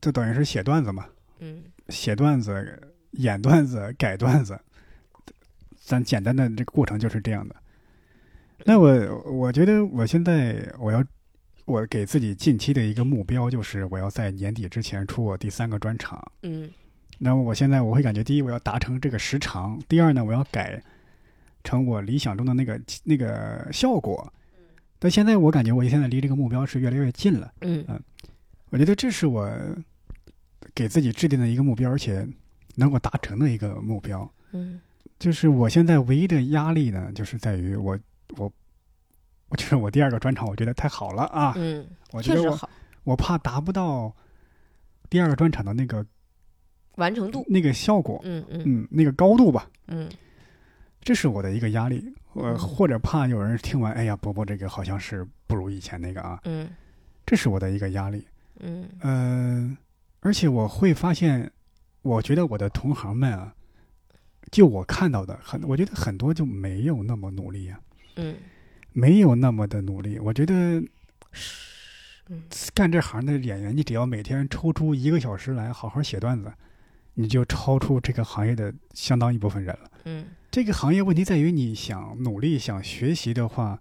就等于是写段子嘛，嗯写段子、演段子、改段子，咱简单的这个过程就是这样的。那我我觉得我现在我要我给自己近期的一个目标就是我要在年底之前出我第三个专场。嗯那么我现在我会感觉，第一我要达成这个时长，第二呢我要改成我理想中的那个那个效果。但现在我感觉我现在离这个目标是越来越近了。嗯我觉得这是我给自己制定的一个目标，而且能够达成的一个目标。嗯就是我现在唯一的压力呢，就是在于我我我觉得我第二个专场我觉得太好了啊，嗯，我觉得我好，我怕达不到第二个专场的那个完成度，那个效果，嗯嗯。嗯，那个高度吧。嗯。这是我的一个压力，我嗯。或者怕有人听完，哎呀，伯伯这个好像是不如以前那个啊，嗯。这是我的一个压力。嗯。呃，而且我会发现，我觉得我的同行们啊，就我看到的很，我觉得很多就没有那么努力啊，嗯没有那么的努力。我觉得嗯干这行的演员，你只要每天抽出一个小时来好好写段子，你就超出这个行业的相当一部分人了。嗯这个行业问题在于，你想努力、想学习的话，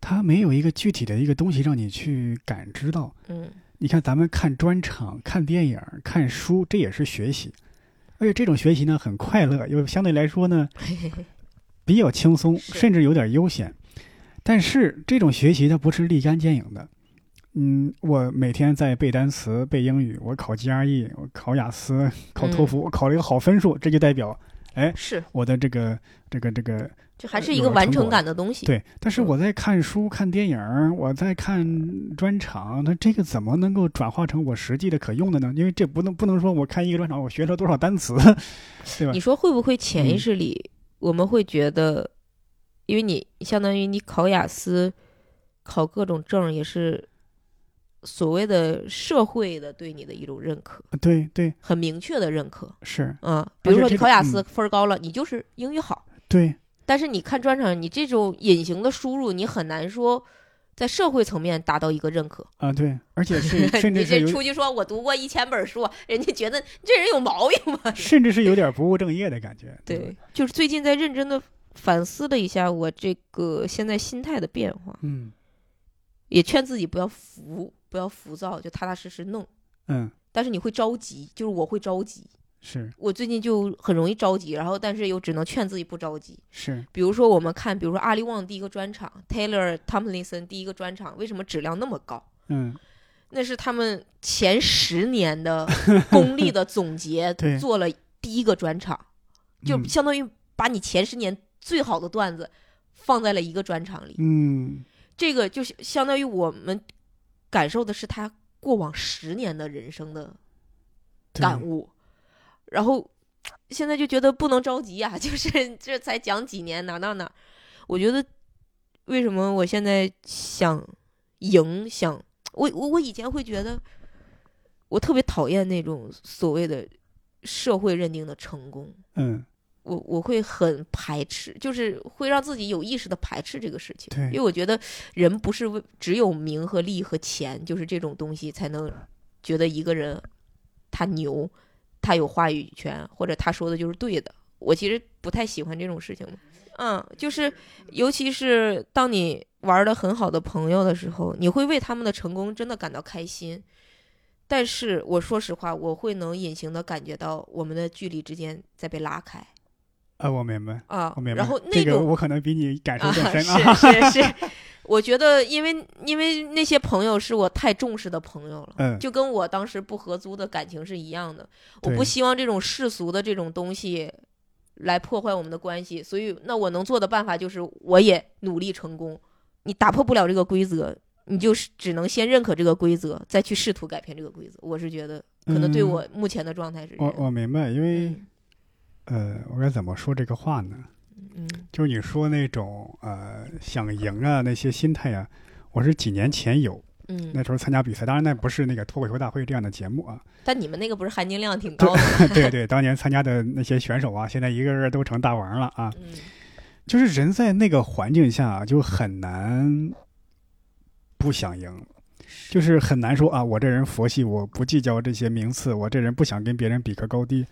它没有一个具体的一个东西让你去感知到。嗯你看，咱们看专场、看电影、看书，这也是学习，而且这种学习呢很快乐，又相对来说呢 比较轻松，甚至有点悠闲。但是这种学习它不是立竿见影的。嗯，我每天在背单词、背英语，我考 GRE，我考雅思、考托福，我考了一个好分数，这就代表，哎，是，我的这个这个这个这还是一个完成感的东西，对，但是嗯我在看书、看电影，我在看专场，那这个怎么能够转化成我实际的可用的呢？因为这不能不能说我看一个专场，我学了多少单词，对吧你？说会不会潜意嗯识里我们会觉得，因为你相当于你考雅思、考各种证，也是所谓的社会的对你的一种认可，对对很明确的认可。是，嗯，比如说你考雅思嗯分高了，你就是英语好，对但是你看专场，你这种隐形的输入，你很难说在社会层面达到一个认可。啊对，而且是 甚你这至是有出去说我读过一千本书，人家觉得这人有毛病吗？甚至是有点不务正业的感觉。吧对，就是最近在认真的反思了一下我这个现在心态的变化，嗯。也劝自己不要浮，不要浮躁，就踏踏实实弄。嗯，但是你会着急，就是我会着急，是。我最近就很容易着急，然后但是又只能劝自己不着急。是，比如说我们看，比如说阿里旺第一个专场，Taylor Tomlinson 第一个专场，为什么质量那么高？嗯。那是他们前十年的 功力的总结 对，做了第一个专场，就嗯相当于把你前十年最好的段子放在了一个专场里。嗯。这个就是相当于我们感受的是他过往十年的人生的感悟，然后现在就觉得不能着急啊，就是这才讲几年哪哪哪，我觉得为什么我现在想赢，想我我我以前会觉得我特别讨厌那种所谓的社会认定的成功，嗯我我会很排斥，就是会让自己有意识的排斥这个事情，对因为我觉得人不是为只有名和利和钱，就是这种东西才能觉得一个人他牛，他有话语权，或者他说的就是对的。我其实不太喜欢这种事情嘛，嗯，就是尤其是当你玩的很好的朋友的时候，你会为他们的成功真的感到开心。但是我说实话，我会能隐形的感觉到我们的距离之间在被拉开。啊，我明白，啊我明，白。然后那这个种、我可能比你感受啊更深啊是是 是，我觉得因为因为那些朋友是我太重视的朋友了，嗯就跟我当时不合租的感情是一样的。我不希望这种世俗的这种东西来破坏我们的关系，所以那我能做的办法就是我也努力成功。你打破不了这个规则，你就是只能先认可这个规则，再去试图改变这个规则。我是觉得可能对嗯我目前的状态是这我样。我明白，因为嗯呃，我该怎么说这个话呢？嗯就是你说那种呃想赢啊那些心态啊，我是几年前有，嗯，那时候参加比赛，当然那不是那个脱口秀大会这样的节目啊，但你们那个不是含金量挺高的？对对，当年参加的那些选手啊，现在一个个都成大王了啊。嗯就是人在那个环境下就很难不想赢，就是很难说啊，我这人佛系，我不计较这些名次，我这人不想跟别人比个高低。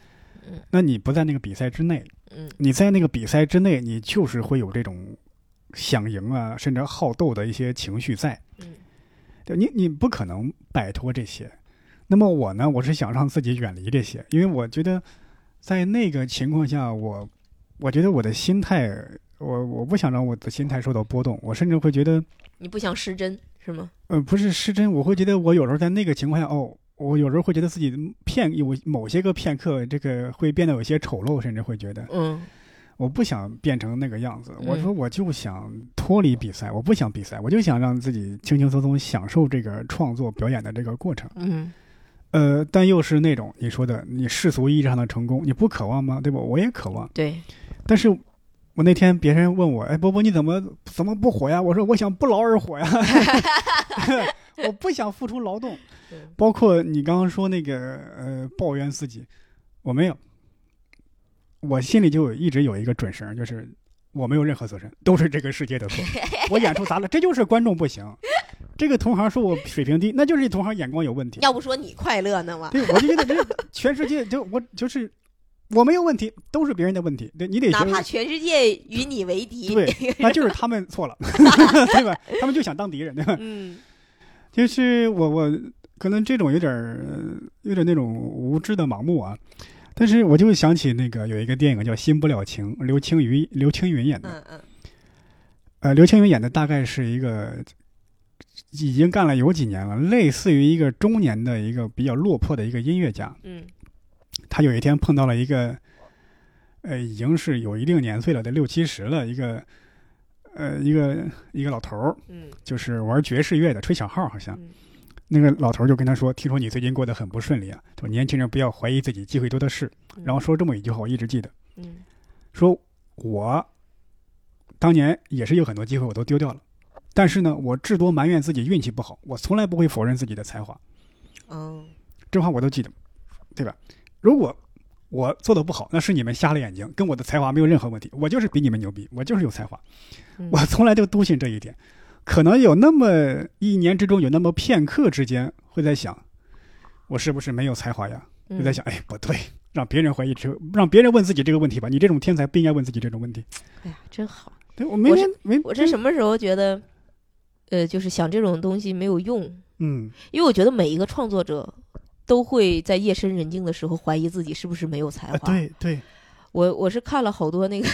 嗯那你不在那个比赛之内，嗯你在那个比赛之内，你就是会有这种想赢啊，甚至好斗的一些情绪在。嗯对你你不可能摆脱这些。那么我呢，我是想让自己远离这些，因为我觉得在那个情况下，我我觉得我的心态，我我不想让我的心态受到波动，我甚至会觉得，你不想失真是吗？呃，不是失真，我会觉得我有时候在那个情况下，哦，我有时候会觉得自己片有某些个片刻，这个会变得有些丑陋，甚至会觉得嗯我不想变成那个样子。嗯我说我就想脱离比赛，我不想比赛，我就想让自己轻轻松松享受这个创作表演的这个过程。嗯呃，但又是那种你说的，你世俗意义上的成功，你不渴望吗？对吧？我也渴望。对，但是我那天别人问我，哎，波波你怎么怎么不火呀？我说我想不劳而获呀，我不想付出劳动。嗯包括你刚刚说那个呃抱怨自己，我没有，我心里就有一直有一个准绳，就是我没有任何责任，都是这个世界的错。我演出砸了，这就是观众不行。这个同行说我水平低，那就是同行眼光有问题。要不说你快乐呢吗？对，我就觉得这全世界就我就是我没有问题，都是别人的问题。对你得哪怕全世界与你为敌，对，那就是他们错了，对吧？他们就想当敌人，对吧？嗯就是我我可能这种有点儿有点那种无知的盲目啊。但是我就想起那个有一个电影叫《新不了情》，刘青云刘青云演的。嗯嗯呃，刘青云演的大概是一个已经干了有几年了，类似于一个中年的一个比较落魄的一个音乐家。嗯他有一天碰到了一个，呃，已经是有一定年岁了，得六七十了，一个，呃，一个一个老头儿，嗯就是玩爵士乐的，吹小号好像。嗯那个老头儿就跟他说：“听说你最近过得很不顺利啊，说年轻人不要怀疑自己，机会多的是。”然后说这么一句话，我一直记得，嗯说我当年也是有很多机会我都丢掉了，但是呢，我至多埋怨自己运气不好，我从来不会否认自己的才华。嗯这话我都记得，对吧？如果我做的不好，那是你们瞎了眼睛，跟我的才华没有任何问题。我就是比你们牛逼，我就是有才华，嗯我从来就笃信这一点。可能有那么一年之中，有那么片刻之间，会在想，我是不是没有才华呀？嗯就在想，哎，不对，让别人怀疑这，让别人问自己这个问题吧。你这种天才不应该问自己这种问题。哎呀，真好。对我没我没没，我这什么时候觉得，呃，就是想这种东西没有用？嗯因为我觉得每一个创作者都会在夜深人静的时候怀疑自己是不是没有才啊华。对对，我我是看了好多那个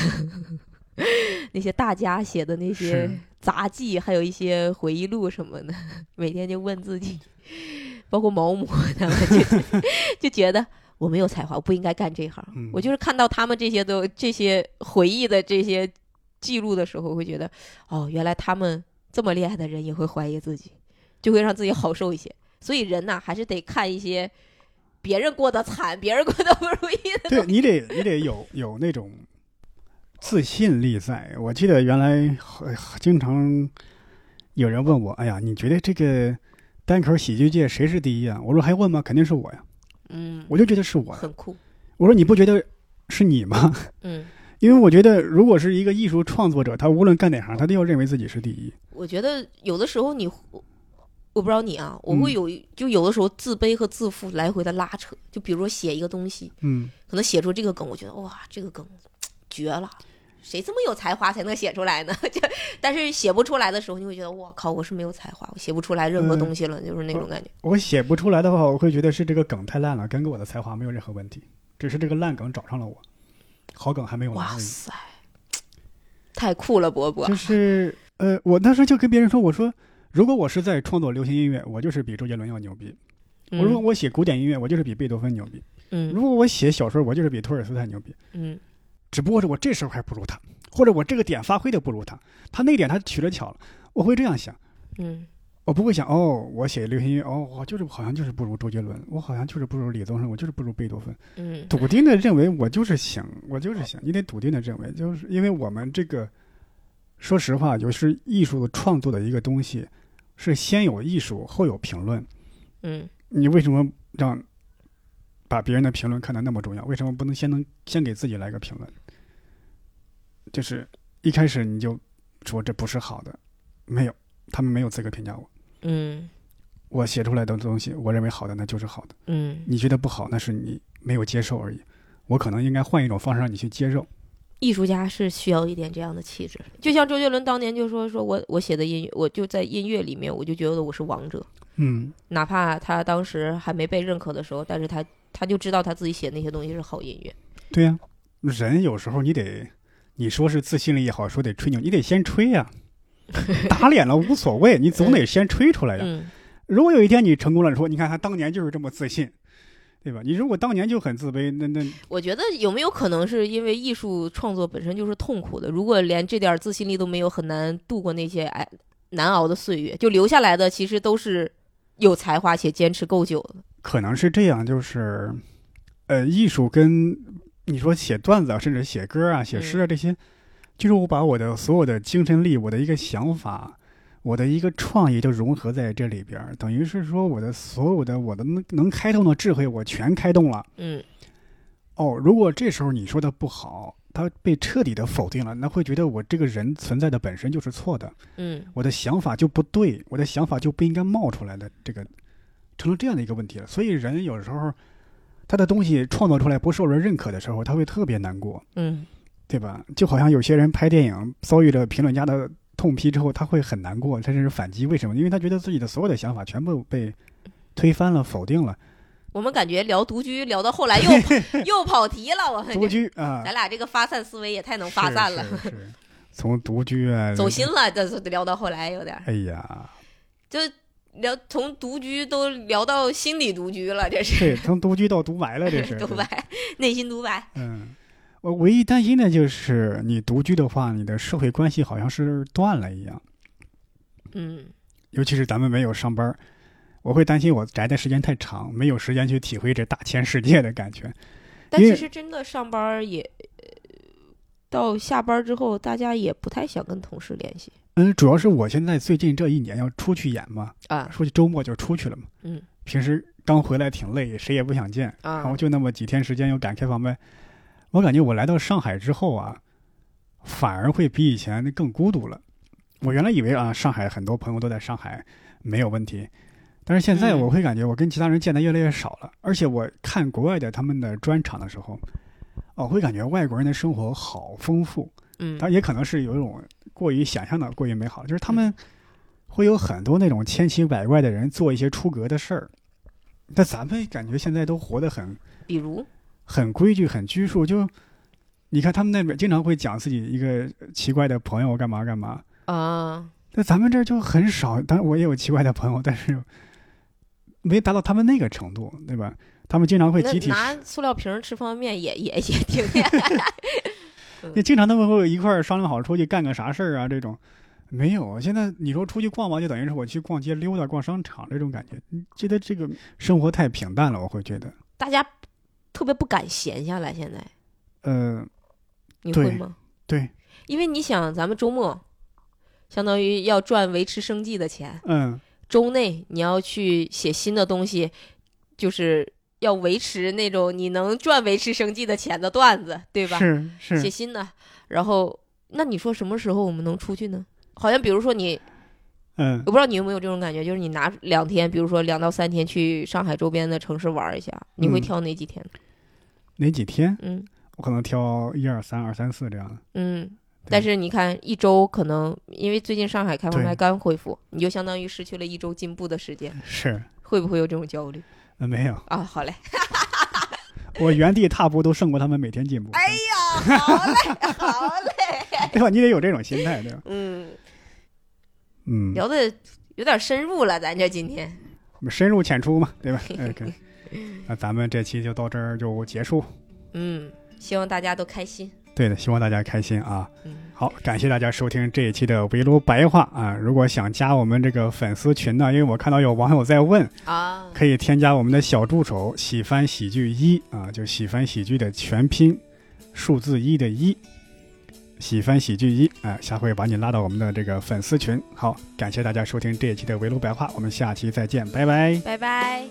那些大家写的那些杂记，还有一些回忆录什么的，每天就问自己，包括毛姆他们就就觉得我没有才华，我不应该干这行。嗯我就是看到他们这些都这些回忆的这些记录的时候，会觉得哦，原来他们这么厉害的人也会怀疑自己，就会让自己好受一些。所以人呐，还是得看一些别人过得惨、别人过得不如意的对你得你得有有那种自信力在。我记得原来呃经常有人问我：“哎呀，你觉得这个单口喜剧界谁是第一啊？”我说：“还问吗？肯定是我呀！”嗯，我就觉得是我。很酷。我说：“你不觉得是你吗？”嗯，因为我觉得，如果是一个艺术创作者，他无论干哪行，他都要认为自己是第一。我觉得有的时候你，我不知道你啊，我嗯会有一、就有的时候自卑和自负来回的拉扯。就比如说写一个东西，嗯，可能写出这个梗，我觉得哇，这个梗绝了，谁这么有才华才能写出来呢？就但是写不出来的时候，你会觉得我靠，我是没有才华，我写不出来任何嗯东西了，就是那种感觉。我写不出来的话，我会觉得是这个梗太烂了，跟我的才华没有任何问题，只是这个烂梗找上了我，好梗还没有来。哇塞，太酷了，伯伯就。是呃，我那时候就跟别人说，我说如果我是在创作流行音乐，我就是比周杰伦要牛逼；我如果嗯。我写古典音乐，我就是比贝多芬牛逼；嗯。如果我写小说，我就是比托尔斯泰牛逼。嗯。只不过是我这时候还不如他，或者我这个点发挥的不如他，他那点他取了巧了，我会这样想。嗯。我不会想哦，我写流行音乐哦，我就是好像就是不如周杰伦，我好像就是不如李宗盛，我就是不如贝多芬。嗯。笃定的认为我就是行，我就是行，你得笃定的认为，就是因为我们这个，说实话，就是艺术创作的一个东西，是先有艺术后有评论。嗯你为什么让把别人的评论看得那么重要？为什么不能先能先给自己来个评论？就是一开始你就说这不是好的，没有，他们没有资格评价我。嗯我写出来的东西，我认为好的那就是好的，嗯，你觉得不好那是你没有接受而已。我可能应该换一种方式让你去接受。艺术家是需要一点这样的气质，就像周杰伦当年就说说我我写的音乐，我就在音乐里面，我就觉得我是王者，嗯，哪怕他当时还没被认可的时候，但是他他就知道他自己写那些东西是好音乐。对呀、人有时候你得，你说是自信力也好，说得吹牛，你得先吹呀、打脸了无所谓，你总得先吹出来呀。嗯如果有一天你成功了，说你看他当年就是这么自信，对吧？你如果当年就很自卑，那那 我觉得有没有可能是因为艺术创作本身就是痛苦的？如果连这点自信力都没有，很难度过那些哎难熬的岁月，就留下来的其实都是有才华且坚持够久的。可能是这样，就是，呃，艺术跟你说写段子啊，甚至写歌啊、写诗啊这些，就是我把我的所有的精神力、我的一个想法、我的一个创意就融合在这里边儿，等于是说我的所有的我的能能开动的智慧，我全开动了。嗯哦，如果这时候你说的不好，他被彻底的否定了，那会觉得我这个人存在的本身就是错的，嗯我的想法就不对，我的想法就不应该冒出来的，这个成了这样的一个问题了。所以人有时候他的东西创作出来不受人认可的时候，他会特别难过，嗯对吧？就好像有些人拍电影遭遇了评论家的痛批之后，他会很难过，他甚至反击。为什么？因为他觉得自己的所有的想法全部被推翻了、否定了。我们感觉聊独居聊到后来又又 跑题了，我们独居啊，咱俩这个发散思维也太能发散了，是是是从独居啊，走心了，这聊到后来有点哎呀，就聊从独居都聊到心理独居了，这是对，从独居到独白了，这是 独白，内心独白。嗯，我唯一担心的就是你独居的话，你的社会关系好像是断了一样。嗯尤其是咱们没有上班，我会担心我宅的时间太长，没有时间去体会这大千世界的感觉。但其实真的上班也，呃到下班之后，大家也不太想跟同事联系嗯，主要是我现在最近这一年要出去演嘛，啊，出去周末就出去了嘛。嗯平时刚回来挺累，谁也不想见，然后啊，就那么几天时间又赶开放麦，我感觉我来到上海之后啊，反而会比以前更孤独了。我原来以为啊，上海很多朋友都在上海，没有问题。但是现在嗯我会感觉我跟其他人见的越来越少了，而且我看国外的他们的专场的时候，哦，会感觉外国人的生活好丰富。嗯当然也可能是有一种过于想象的过于美好，就是他们会有很多那种千奇百怪的人做一些出格的事儿，但咱们感觉现在都活得很比如，很规矩、很拘束。就你看他们那边经常会讲自己一个奇怪的朋友干嘛干嘛，啊，那咱们这儿就很少。当然我也有奇怪的朋友，但是没达到他们那个程度，对吧？他们经常会集体，拿 塑料瓶吃方便面也也也挺 那经常他们会一块儿商量好出去干个啥事儿啊，这种。没有，现在你说出去逛嘛，就等于是我去逛街溜达、逛商场这种感觉。觉得这个生活太平淡了，我会觉得，大家特别不敢闲下来。现在呃，你会吗？对，因为你想，咱们周末相当于要赚维持生计的钱，嗯，周内你要去写新的东西，就是要维持那种你能赚维持生计的钱的段子，对吧？是是，写新的，然后那你说什么时候我们能出去呢？好像比如说你，嗯我不知道你有没有这种感觉，就是你拿两天，比如说两到三天去上海周边的城市玩一下，你会嗯挑哪几天？哪几天嗯我可能挑一二三二三四这样的。嗯。但是你看，一周可能因为最近上海开放还刚恢复，你就相当于失去了一周进步的时间，是，会不会有这种焦虑呃，没有，啊？好嘞，我原地踏步都胜过他们每天进步。哎呀，好嘞，好嘞，对吧？你得有这种心态，对吧？嗯，嗯，聊的有点深入了，咱这今天，深入浅出嘛，对吧？OK，那咱们这期就到这儿就结束。嗯，希望大家都开心，对的，希望大家开心啊！嗯，好，感谢大家收听这一期的围炉白话啊！如果想加我们这个粉丝群呢，因为我看到有网友在问，啊，可以添加我们的小助手“喜翻喜剧一”啊，就喜翻喜剧的全拼，数字一的一，喜欢喜剧一，哎、下回把你拉到我们的这个粉丝群。好，感谢大家收听这一期的围炉白话，我们下期再见，拜拜。拜拜。